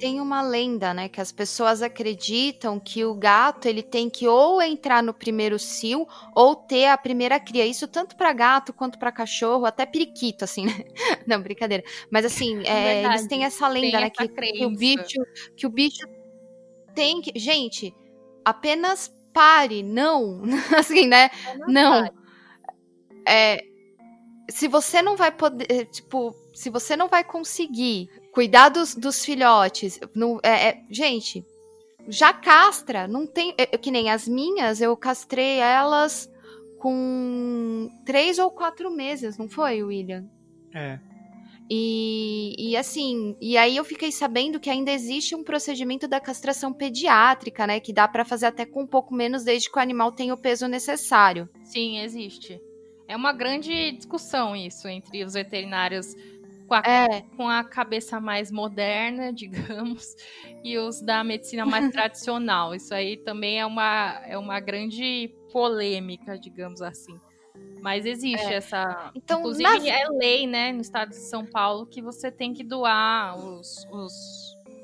Tem uma lenda, né, que as pessoas acreditam que o gato ele tem que ou entrar no primeiro cio ou ter a primeira cria. Isso tanto para gato quanto para cachorro, até periquito, assim, né? Não, brincadeira. Mas assim, é, Verdade, eles têm essa lenda, tem né, essa que, que o bicho, que o bicho tem que, gente, apenas pare, não, assim, né? Não. É, se você não vai poder, tipo, se você não vai conseguir cuidar dos, dos filhotes, não, é, é- gente, já castra, não tem, é, que nem as minhas, eu castrei elas com três ou quatro meses, não foi, William? É. E, e assim, e aí eu fiquei sabendo que ainda existe um procedimento da castração pediátrica, né? Que dá pra fazer até com um pouco menos, desde que o animal tenha o peso necessário. Sim, existe. É uma grande discussão isso entre os veterinários com a, É, com a cabeça mais moderna, digamos, e os da medicina mais tradicional. Isso aí também é uma, é uma grande polêmica, digamos assim. Mas existe É. essa. Então, Inclusive, na- é lei, né, no estado de São Paulo, que você tem que doar os, os,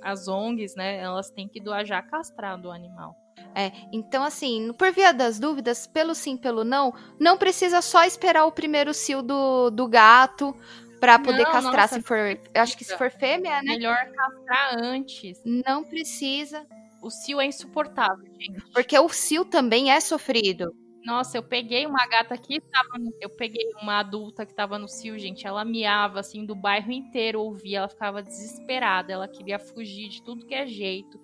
as ONGs, né? Elas têm que doar já castrado o animal. É, então assim, por via das dúvidas, pelo sim, pelo não, não precisa só esperar o primeiro cio do, do gato Pra poder Não, castrar nossa, se for. Acho que se for fêmea, né? Melhor castrar antes. Não precisa. O cio é insuportável, gente. Porque o cio também é sofrido. Nossa, eu peguei uma gata que tava. no- Eu peguei uma adulta que tava no cio, gente. Ela miava assim do bairro inteiro, ouvia, ela ficava desesperada, ela queria fugir de tudo que é jeito.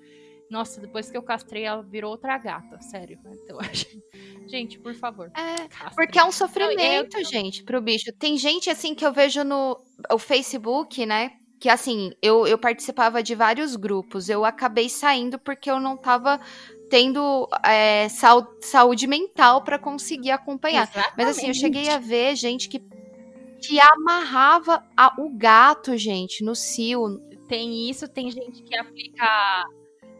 Nossa, depois que eu castrei, ela virou outra gata, sério. Então, gente, por favor. É. castrem. Porque é um Não, sofrimento, eu- gente, pro bicho. Tem gente, assim, que eu vejo no o Facebook, né? Que, assim, eu, eu participava de vários grupos. Eu acabei saindo porque eu não tava tendo é, sau- saúde mental pra conseguir acompanhar. Mas, assim, eu cheguei a ver gente que, que amarrava a- o gato, gente, no cio. Tem isso, tem gente que aplica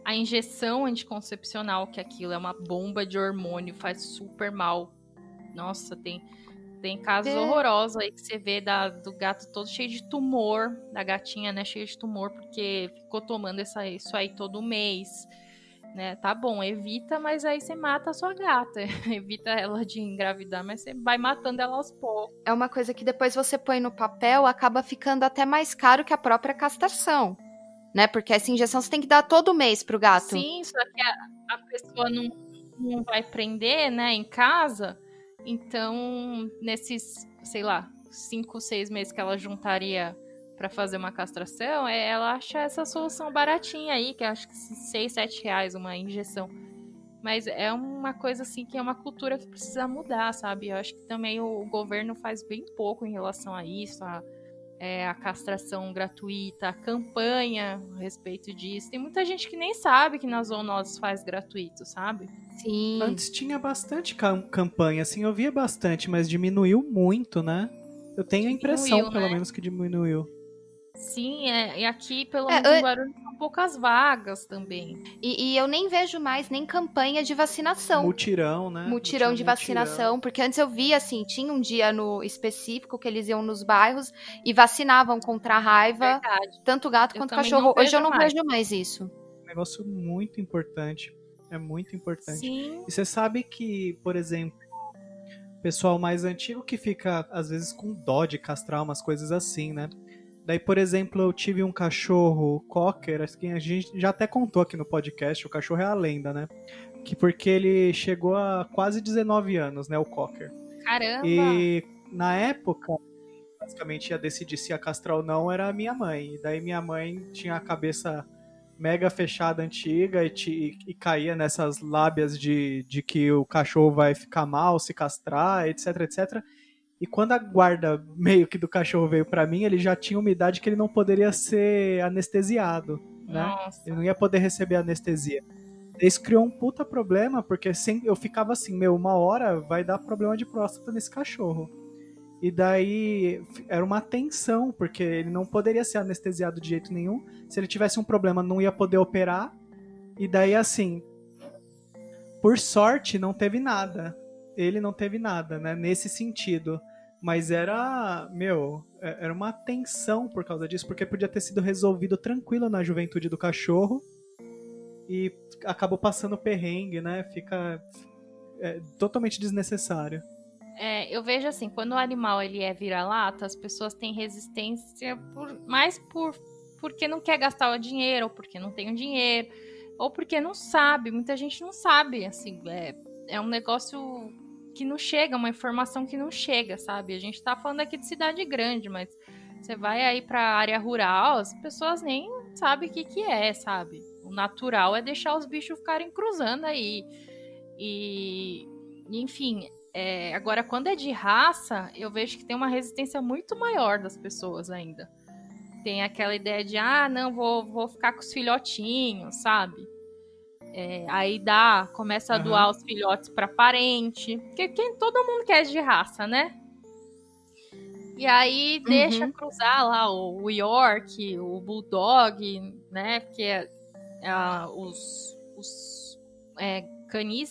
a injeção anticoncepcional, que aquilo é uma bomba de hormônio, faz super mal. Nossa, tem, tem casos É. horrorosos aí que você vê da, do gato todo cheio de tumor, da gatinha, né, cheio de tumor, porque ficou tomando essa, isso aí todo mês. Né, tá bom, evita, mas aí você mata a sua gata. evita ela de engravidar, mas você vai matando ela aos poucos. É uma coisa que depois você põe no papel, acaba ficando até mais caro que a própria castração. Né? Porque essa injeção você tem que dar todo mês pro gato. Sim, só que a, a pessoa não, não vai prender, né, em casa. Então, nesses, sei lá, cinco, seis meses que ela juntaria pra fazer uma castração, é, ela acha essa solução baratinha aí, que acho que seis, sete reais uma injeção. Mas é uma coisa assim que é uma cultura que precisa mudar, sabe? Eu acho que também o governo faz bem pouco em relação a isso, a, é, a castração gratuita, a campanha a respeito disso. Tem muita gente que nem sabe que na zoonoses faz gratuito, sabe? Sim. Antes tinha bastante cam- campanha, assim, eu via bastante, mas diminuiu muito, né? Eu tenho a impressão, Diminuiu, pelo né? menos, que diminuiu. Sim, é, e aqui, pelo É, menos an- em Guarulhos, são poucas vagas também. E, e eu nem vejo mais nem campanha de vacinação. Mutirão, né? Mutirão de Tinha vacinação, porque antes eu via assim, tinha um dia no específico que eles iam nos bairros e vacinavam contra a raiva, Verdade. tanto gato Eu quanto cachorro. Hoje eu não mais. vejo mais isso. Um negócio muito importante. É muito importante. Sim, E você sabe que, por exemplo, pessoal mais antigo que fica, às vezes, com dó de castrar umas coisas assim, né? Daí, por exemplo, eu tive um cachorro cocker, que a gente já até contou aqui no podcast, o cachorro é a lenda, né? Que porque ele chegou a quase 19 anos, né, o cocker. caramba. E na época, basicamente ia decidir se ia castrar ou não era a minha mãe. E daí minha mãe tinha a cabeça mega fechada antiga e, ti- e caía nessas lábias de, de que o cachorro vai ficar mal se castrar, etc, etc. E quando a guarda meio que do cachorro veio pra mim, ele já tinha uma idade que ele não poderia ser anestesiado, né? Nossa. Ele não ia poder receber anestesia. Isso criou um puta problema, porque sem, eu ficava assim, meu, uma hora vai dar problema de próstata nesse cachorro. E daí era uma tensão, porque ele não poderia ser anestesiado de jeito nenhum. Se ele tivesse um problema, não ia poder operar. E daí, assim, por sorte, não teve nada. Ele não teve nada, né? Nesse sentido. Mas era, meu, é- era uma tensão por causa disso, porque podia ter sido resolvido tranquilo na juventude do cachorro e acabou passando perrengue, né? Fica é, totalmente desnecessário. É, eu vejo assim, quando o animal ele é vira-lata, as pessoas têm resistência por, mais por porque não quer gastar o dinheiro, ou porque não tem o dinheiro, ou porque não sabe. Muita gente não sabe, assim, é, é um negócio que não chega, uma informação que não chega, sabe? A gente tá falando aqui de cidade grande, mas você vai aí pra área rural, as pessoas nem sabem o que que é, sabe? O natural é deixar os bichos ficarem cruzando aí. E, enfim, é, agora, quando é de raça, eu vejo que tem uma resistência muito maior das pessoas ainda. Tem aquela ideia de, ah, não, vou, vou ficar com os filhotinhos, sabe? É, aí dá, começa a Aham. doar os filhotes para parente. Porque quem, todo mundo quer de raça, né? E aí deixa Uhum. cruzar lá o, o York, o Bulldog, né? Porque ah, os, os é, canis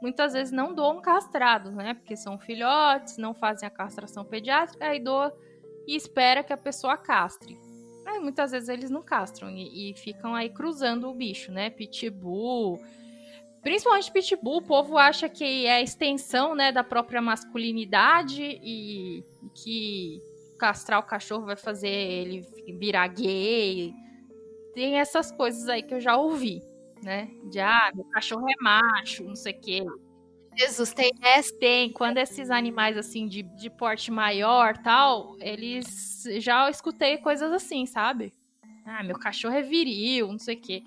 muitas vezes não doam castrados, né? Porque são filhotes, não fazem a castração pediátrica, aí doa e espera que a pessoa castre. Aí muitas vezes eles não castram e, e ficam aí cruzando o bicho, né? Pitbull. Principalmente pitbull, o povo acha que é a extensão né, da própria masculinidade e que castrar o cachorro vai fazer ele virar gay. Tem essas coisas aí que eu já ouvi, né? De, ah, meu cachorro é macho, não sei o quê. Jesus, tem essa. Tem, quando esses animais, assim, de, de porte maior tal, eles. Já escutei coisas assim, sabe? Ah, meu cachorro é viril, não sei o quê.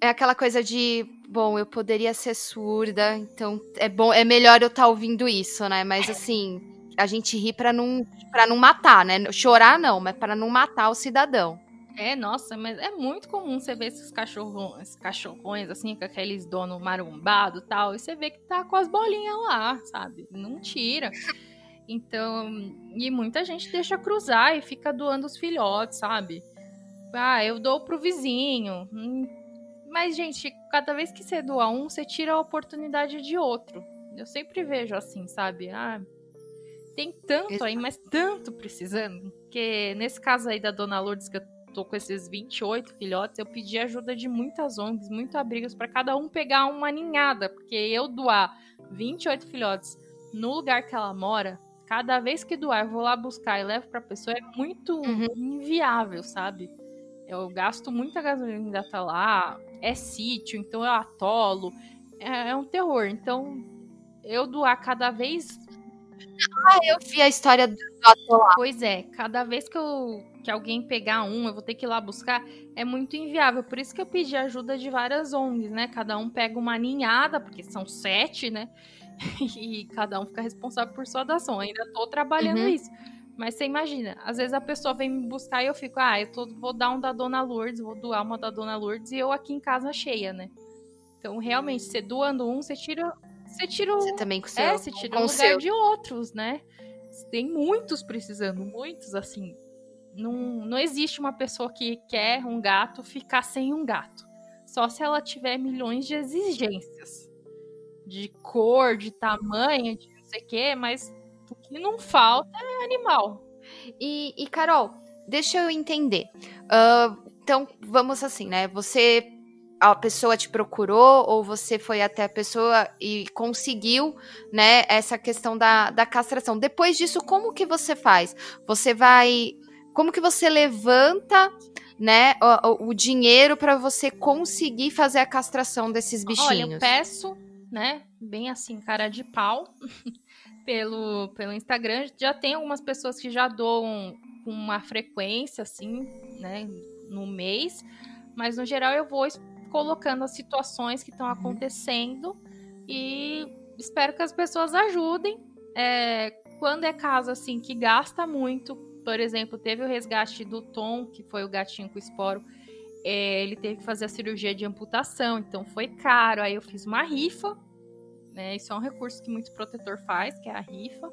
É aquela coisa de, bom, eu poderia ser surda, então é bom, é melhor eu estar tá ouvindo isso, né? Mas assim, a gente ri para não para não matar, né? Chorar não, mas para não matar o cidadão. É, nossa, mas é muito comum você ver esses cachorrões, cachorrões, assim, com aqueles donos marumbado e tal, e você vê que tá com as bolinhas lá, sabe? Não tira. Então, e muita gente deixa cruzar e fica doando os filhotes, sabe? Ah, eu dou pro vizinho. Hum, mas, gente, cada vez que você doa um, você tira a oportunidade de outro. Eu sempre vejo assim, sabe? Ah, tem tanto aí, mas tanto precisando. Que nesse caso aí da Dona Lourdes, que eu tô com esses 28 filhotes, eu pedi ajuda de muitas ONGs, muito abrigos, para cada um pegar uma ninhada. Porque eu doar 28 filhotes no lugar que ela mora, cada vez que doar, eu vou lá buscar e levo pra pessoa, é muito uhum. inviável, sabe? Eu gasto muita gasolina ainda tá lá, é sítio, então eu atolo. É, é um terror. Então, eu doar cada vez ah, eu vi a história do atolar. Pois é, cada vez que, eu, que alguém pegar um, eu vou ter que ir lá buscar, é muito inviável. Por isso que eu pedi ajuda de várias ONGs, né? Cada um pega uma ninhada, porque são sete, né? e cada um fica responsável por sua doação. Ainda tô trabalhando uhum. isso. Mas você imagina, às vezes a pessoa vem me buscar e eu fico, ah, eu tô, vou dar um da Dona Lourdes, vou doar uma da Dona Lourdes e eu aqui em casa cheia, né? Então, realmente, você doando um, você tira você tira o. Você também com o seu. É, você tira o lugar seu. de outros, né? Tem muitos precisando, muitos assim. Não, não existe uma pessoa que quer um gato ficar sem um gato. Só se ela tiver milhões de exigências. De cor, de tamanho, de não sei o quê, mas o que não falta é animal. E, e Carol, deixa eu entender. Uh, então, vamos assim, né? Você a pessoa te procurou ou você foi até a pessoa e conseguiu, né, essa questão da, da castração. Depois disso, como que você faz? Você vai, como que você levanta, né, o, o dinheiro para você conseguir fazer a castração desses bichinhos? Olha, eu peço, né, bem assim, cara de pau, pelo, pelo Instagram. Já tem algumas pessoas que já doam com uma frequência, assim, né, no mês. Mas no geral eu vou colocando as situações que estão uhum. acontecendo e espero que as pessoas ajudem. É, quando é caso assim que gasta muito, por exemplo, teve o resgate do Tom, que foi o gatinho com esporo, é, ele teve que fazer a cirurgia de amputação, então foi caro. Aí eu fiz uma rifa, né? Isso é um recurso que muito protetor faz, que é a rifa.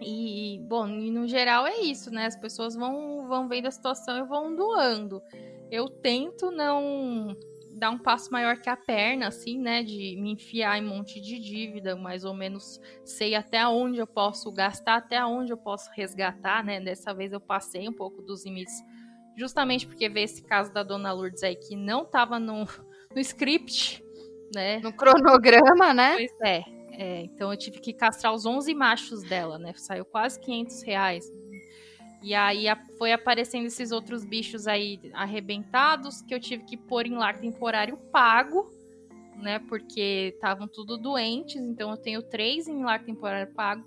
E, bom, no geral é isso, né? As pessoas vão, vão vendo a situação e vão doando eu tento não dar um passo maior que a perna, assim, né? De me enfiar em um monte de dívida, mais ou menos sei até onde eu posso gastar, até onde eu posso resgatar, né? Dessa vez eu passei um pouco dos limites, justamente porque veio esse caso da dona Lourdes aí que não tava no, no script, né? No cronograma, né? Pois é. é. Então eu tive que castrar os 11 machos dela, né? Saiu quase 500 reais. E aí foi aparecendo esses outros bichos aí arrebentados que eu tive que pôr em lar temporário pago, né? Porque estavam tudo doentes, então eu tenho três em lar temporário pago.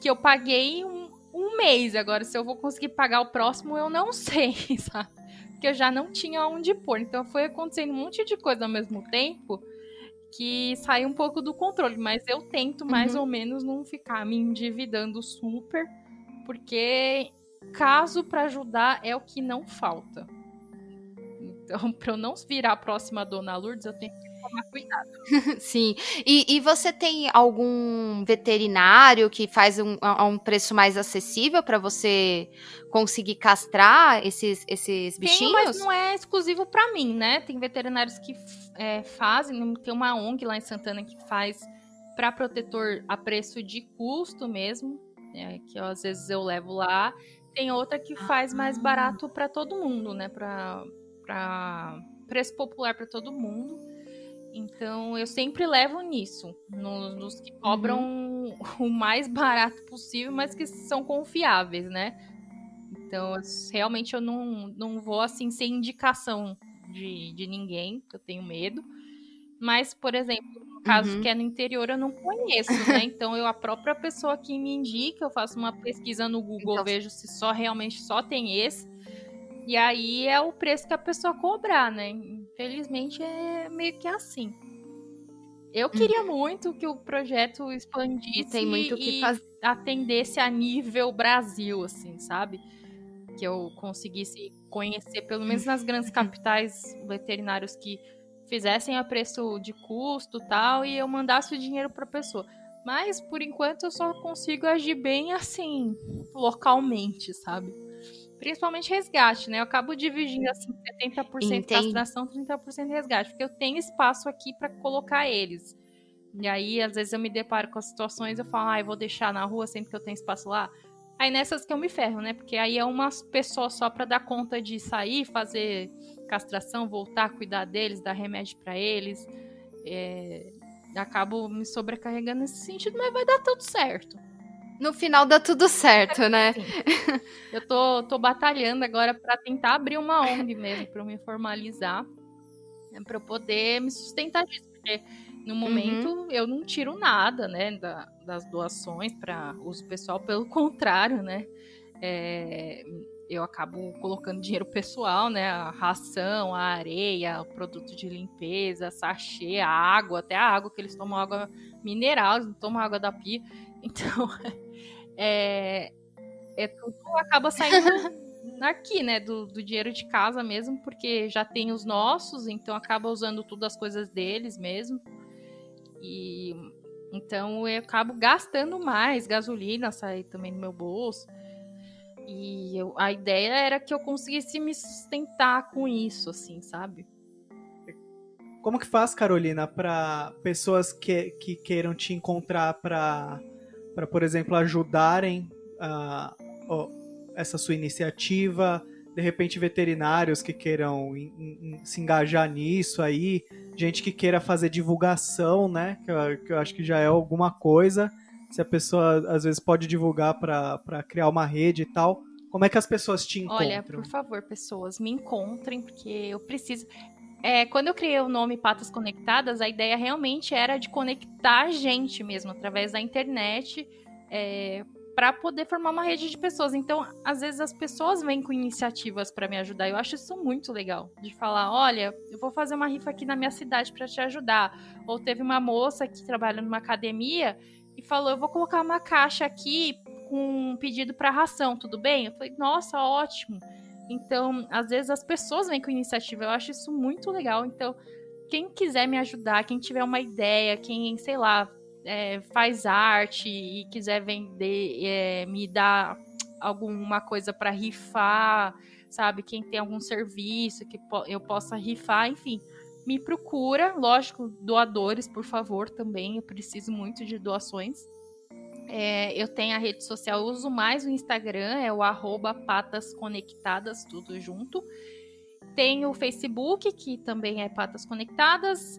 Que eu paguei um, um mês. Agora, se eu vou conseguir pagar o próximo, eu não sei, sabe? Porque eu já não tinha onde pôr. Então foi acontecendo um monte de coisa ao mesmo tempo que saiu um pouco do controle. Mas eu tento mais uhum. ou menos não ficar me endividando super. Porque caso para ajudar é o que não falta. Então, para eu não virar a próxima Dona Lourdes, eu tenho que tomar cuidado. Sim. E, e, você tem algum veterinário que faz um, a um preço mais acessível para você conseguir castrar esses, esses bichinhos? Tem, mas não é exclusivo para mim, né? Tem veterinários que é, fazem, tem uma ONG lá em Santana que faz para protetor a preço de custo mesmo, é, que às vezes eu levo lá tem outra que faz mais ah. barato para todo mundo, né? Para para preço popular para todo mundo. Então eu sempre levo nisso, nos, nos que cobram uhum. o mais barato possível, mas que são confiáveis, né? Então, realmente eu não, não vou assim sem indicação de, de ninguém, que eu tenho medo. Mas, por exemplo, no caso uhum. que é no interior, eu não conheço, né? Então, eu, a própria pessoa que me indica, eu faço uma pesquisa no Google, então... vejo se só realmente só tem esse. E aí é o preço que a pessoa cobrar, né? Infelizmente é meio que assim. Eu queria uhum. muito que o projeto expandisse e, tem muito que faz... atendesse a nível Brasil, assim, sabe? Que eu conseguisse conhecer, pelo menos nas grandes capitais, veterinários que fizessem a preço de custo tal, e eu mandasse o dinheiro para a pessoa. Mas, por enquanto, eu só consigo agir bem assim, localmente, sabe? Principalmente resgate, né? Eu acabo dividindo assim 70% Entendi. castração, 30% resgate, porque eu tenho espaço aqui para colocar eles. E aí, às vezes eu me deparo com as situações, eu falo, ah, eu vou deixar na rua sempre que eu tenho espaço lá. Aí nessas que eu me ferro, né? Porque aí é uma pessoa só para dar conta de sair, fazer castração, voltar, cuidar deles, dar remédio para eles. É... Acabo me sobrecarregando nesse sentido, mas vai dar tudo certo. No final dá tudo certo, né? Eu tô, tô batalhando agora para tentar abrir uma ONG mesmo, para me formalizar, né, para poder me sustentar disso, porque no uhum. momento uhum. eu não tiro nada, né, da, das doações para uso pessoal, pelo contrário, né? É, eu acabo colocando dinheiro pessoal, né? A ração, a areia, o produto de limpeza, sachê, a água, até a água que eles tomam água mineral, eles não tomam água da pia. Então, é, é tudo acaba saindo aqui, né? Do, do, dinheiro de casa mesmo, porque já tem os nossos, então acaba usando tudo as coisas deles mesmo. E então eu acabo gastando mais gasolina, sai também do meu bolso. E eu, a ideia era que eu conseguisse me sustentar com isso, assim, sabe? Como que faz, Carolina, para pessoas que, que queiram te encontrar para por exemplo, ajudarem uh, essa sua iniciativa, de repente veterinários que queiram in, in, se engajar nisso aí, gente que queira fazer divulgação, né? Que eu, que eu acho que já é alguma coisa. Se a pessoa às vezes pode divulgar para criar uma rede e tal. Como é que as pessoas te encontram? Olha, por favor, pessoas, me encontrem, porque eu preciso. É, quando eu criei o nome Patas Conectadas, a ideia realmente era de conectar a gente mesmo através da internet é, para poder formar uma rede de pessoas. Então, às vezes as pessoas vêm com iniciativas para me ajudar. Eu acho isso muito legal, de falar, olha, eu vou fazer uma rifa aqui na minha cidade para te ajudar. Ou teve uma moça que trabalha numa academia e falou, eu vou colocar uma caixa aqui com um pedido para ração, tudo bem? Eu falei, nossa, ótimo. Então, às vezes as pessoas vêm com iniciativa, eu acho isso muito legal. Então, quem quiser me ajudar, quem tiver uma ideia, quem, sei lá, é, faz arte e quiser vender, é, me dar alguma coisa para rifar, sabe? Quem tem algum serviço que eu possa rifar, enfim, me procura. Lógico, doadores, por favor, também. Eu preciso muito de doações. É, eu tenho a rede social, uso mais o Instagram, é o arroba patas conectadas, tudo junto. Tenho o Facebook, que também é Patas Conectadas.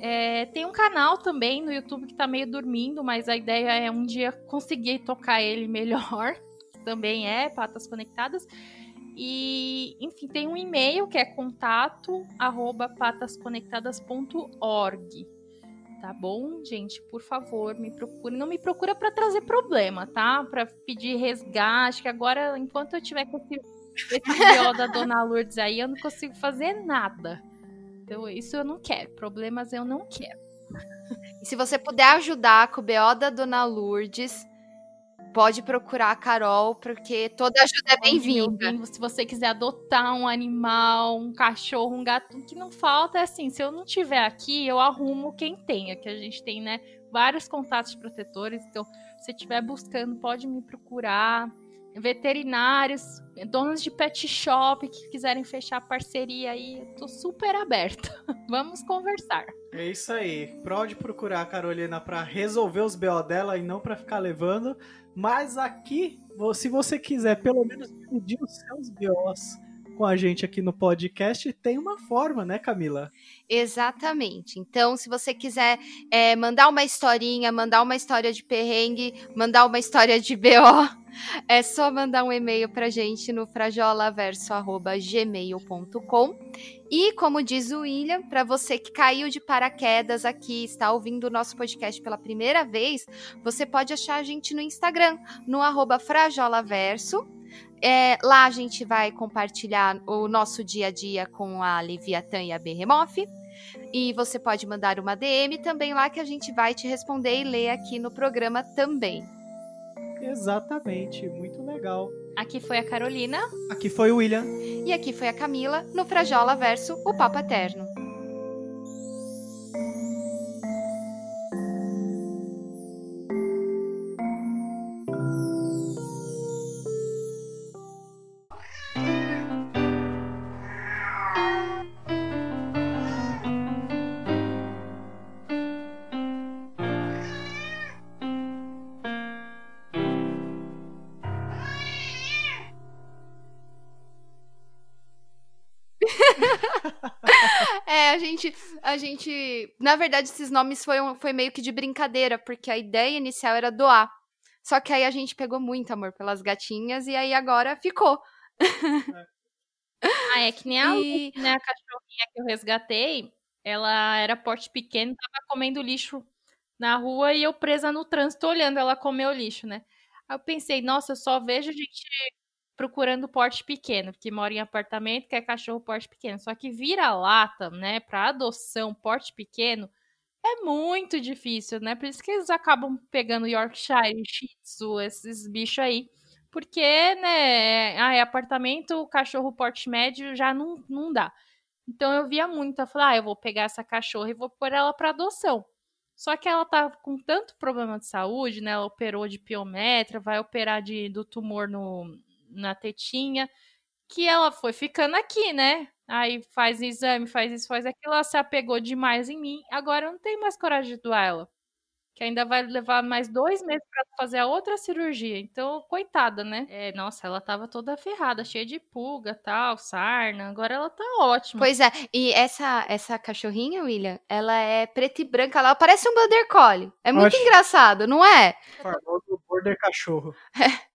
É, tem um canal também no YouTube que tá meio dormindo, mas a ideia é um dia conseguir tocar ele melhor. Também é Patas Conectadas. E, enfim, tem um e-mail que é contato arroba patasconectadas.org tá bom, gente? Por favor, me procure. Não me procura para trazer problema, tá? Para pedir resgate, que agora, enquanto eu tiver com esse, esse da Dona Lourdes aí, eu não consigo fazer nada. Então, isso eu não quero. Problemas eu não quero. E se você puder ajudar com o BO da Dona Lourdes, pode procurar a Carol, porque toda ajuda é bem-vinda. Se você quiser adotar um animal, um cachorro, um gato, o que não falta é assim, se eu não tiver aqui, eu arrumo quem tenha, que a gente tem, né, vários contatos protetores, então, se você estiver buscando, pode me procurar. Veterinários, donos de pet shop que quiserem fechar parceria aí, eu tô super aberta. Vamos conversar. É isso aí. Pode procurar a Carolina para resolver os BO dela e não para ficar levando. Mas aqui, se você quiser pelo menos pedir os seus BOs com a gente aqui no podcast, tem uma forma, né, Camila? Exatamente. Então, se você quiser é, mandar uma historinha, mandar uma história de perrengue, mandar uma história de BO, é só mandar um e-mail pra gente no frajolaverso.gmail.com. E, como diz o William, para você que caiu de paraquedas aqui, está ouvindo o nosso podcast pela primeira vez, você pode achar a gente no Instagram, no arroba frajolaverso. É, lá a gente vai compartilhar o nosso dia a dia com a Leviatã e a Behemoth. E você pode mandar uma DM também lá que a gente vai te responder e ler aqui no programa também. Exatamente, muito legal. Aqui foi a Carolina. Aqui foi o William. E aqui foi a Camila, no Frajola Verso, o Papo a gente, na verdade, esses nomes foi, um, foi meio que de brincadeira, porque a ideia inicial era doar. Só que aí a gente pegou muito amor pelas gatinhas e aí agora ficou. Ah, é que nem a, e... né, a cachorrinha que eu resgatei, ela era porte pequeno, tava comendo lixo na rua e eu presa no trânsito olhando ela comer o lixo, né? Aí eu pensei, nossa, eu só vejo gente procurando porte pequeno, porque mora em apartamento, quer cachorro porte pequeno. Só que vira-lata, né, para adoção, porte pequeno, é muito difícil, né? Por isso que eles acabam pegando Yorkshire, Shih Tzu, esses bichos aí. Porque, né, ah, é apartamento, cachorro porte médio já não, não dá. Então eu via muito, eu falei, ah, eu vou pegar essa cachorra e vou pôr ela para adoção. Só que ela tá com tanto problema de saúde, né? Ela operou de piometra, vai operar de, do tumor no, na tetinha, que ela foi ficando aqui, né? Aí faz exame, faz isso, faz aquilo, ela se apegou demais em mim. Agora eu não tenho mais coragem de doar ela. Que ainda vai levar mais dois meses para fazer a outra cirurgia. Então, coitada, né? É, nossa, ela tava toda ferrada, cheia de pulga, tal, sarna. Agora ela tá ótima. Pois é, e essa essa cachorrinha, William, ela é preta e branca, ela parece um border collie. É muito Oxe. engraçado, não é? Famoso border cachorro. É.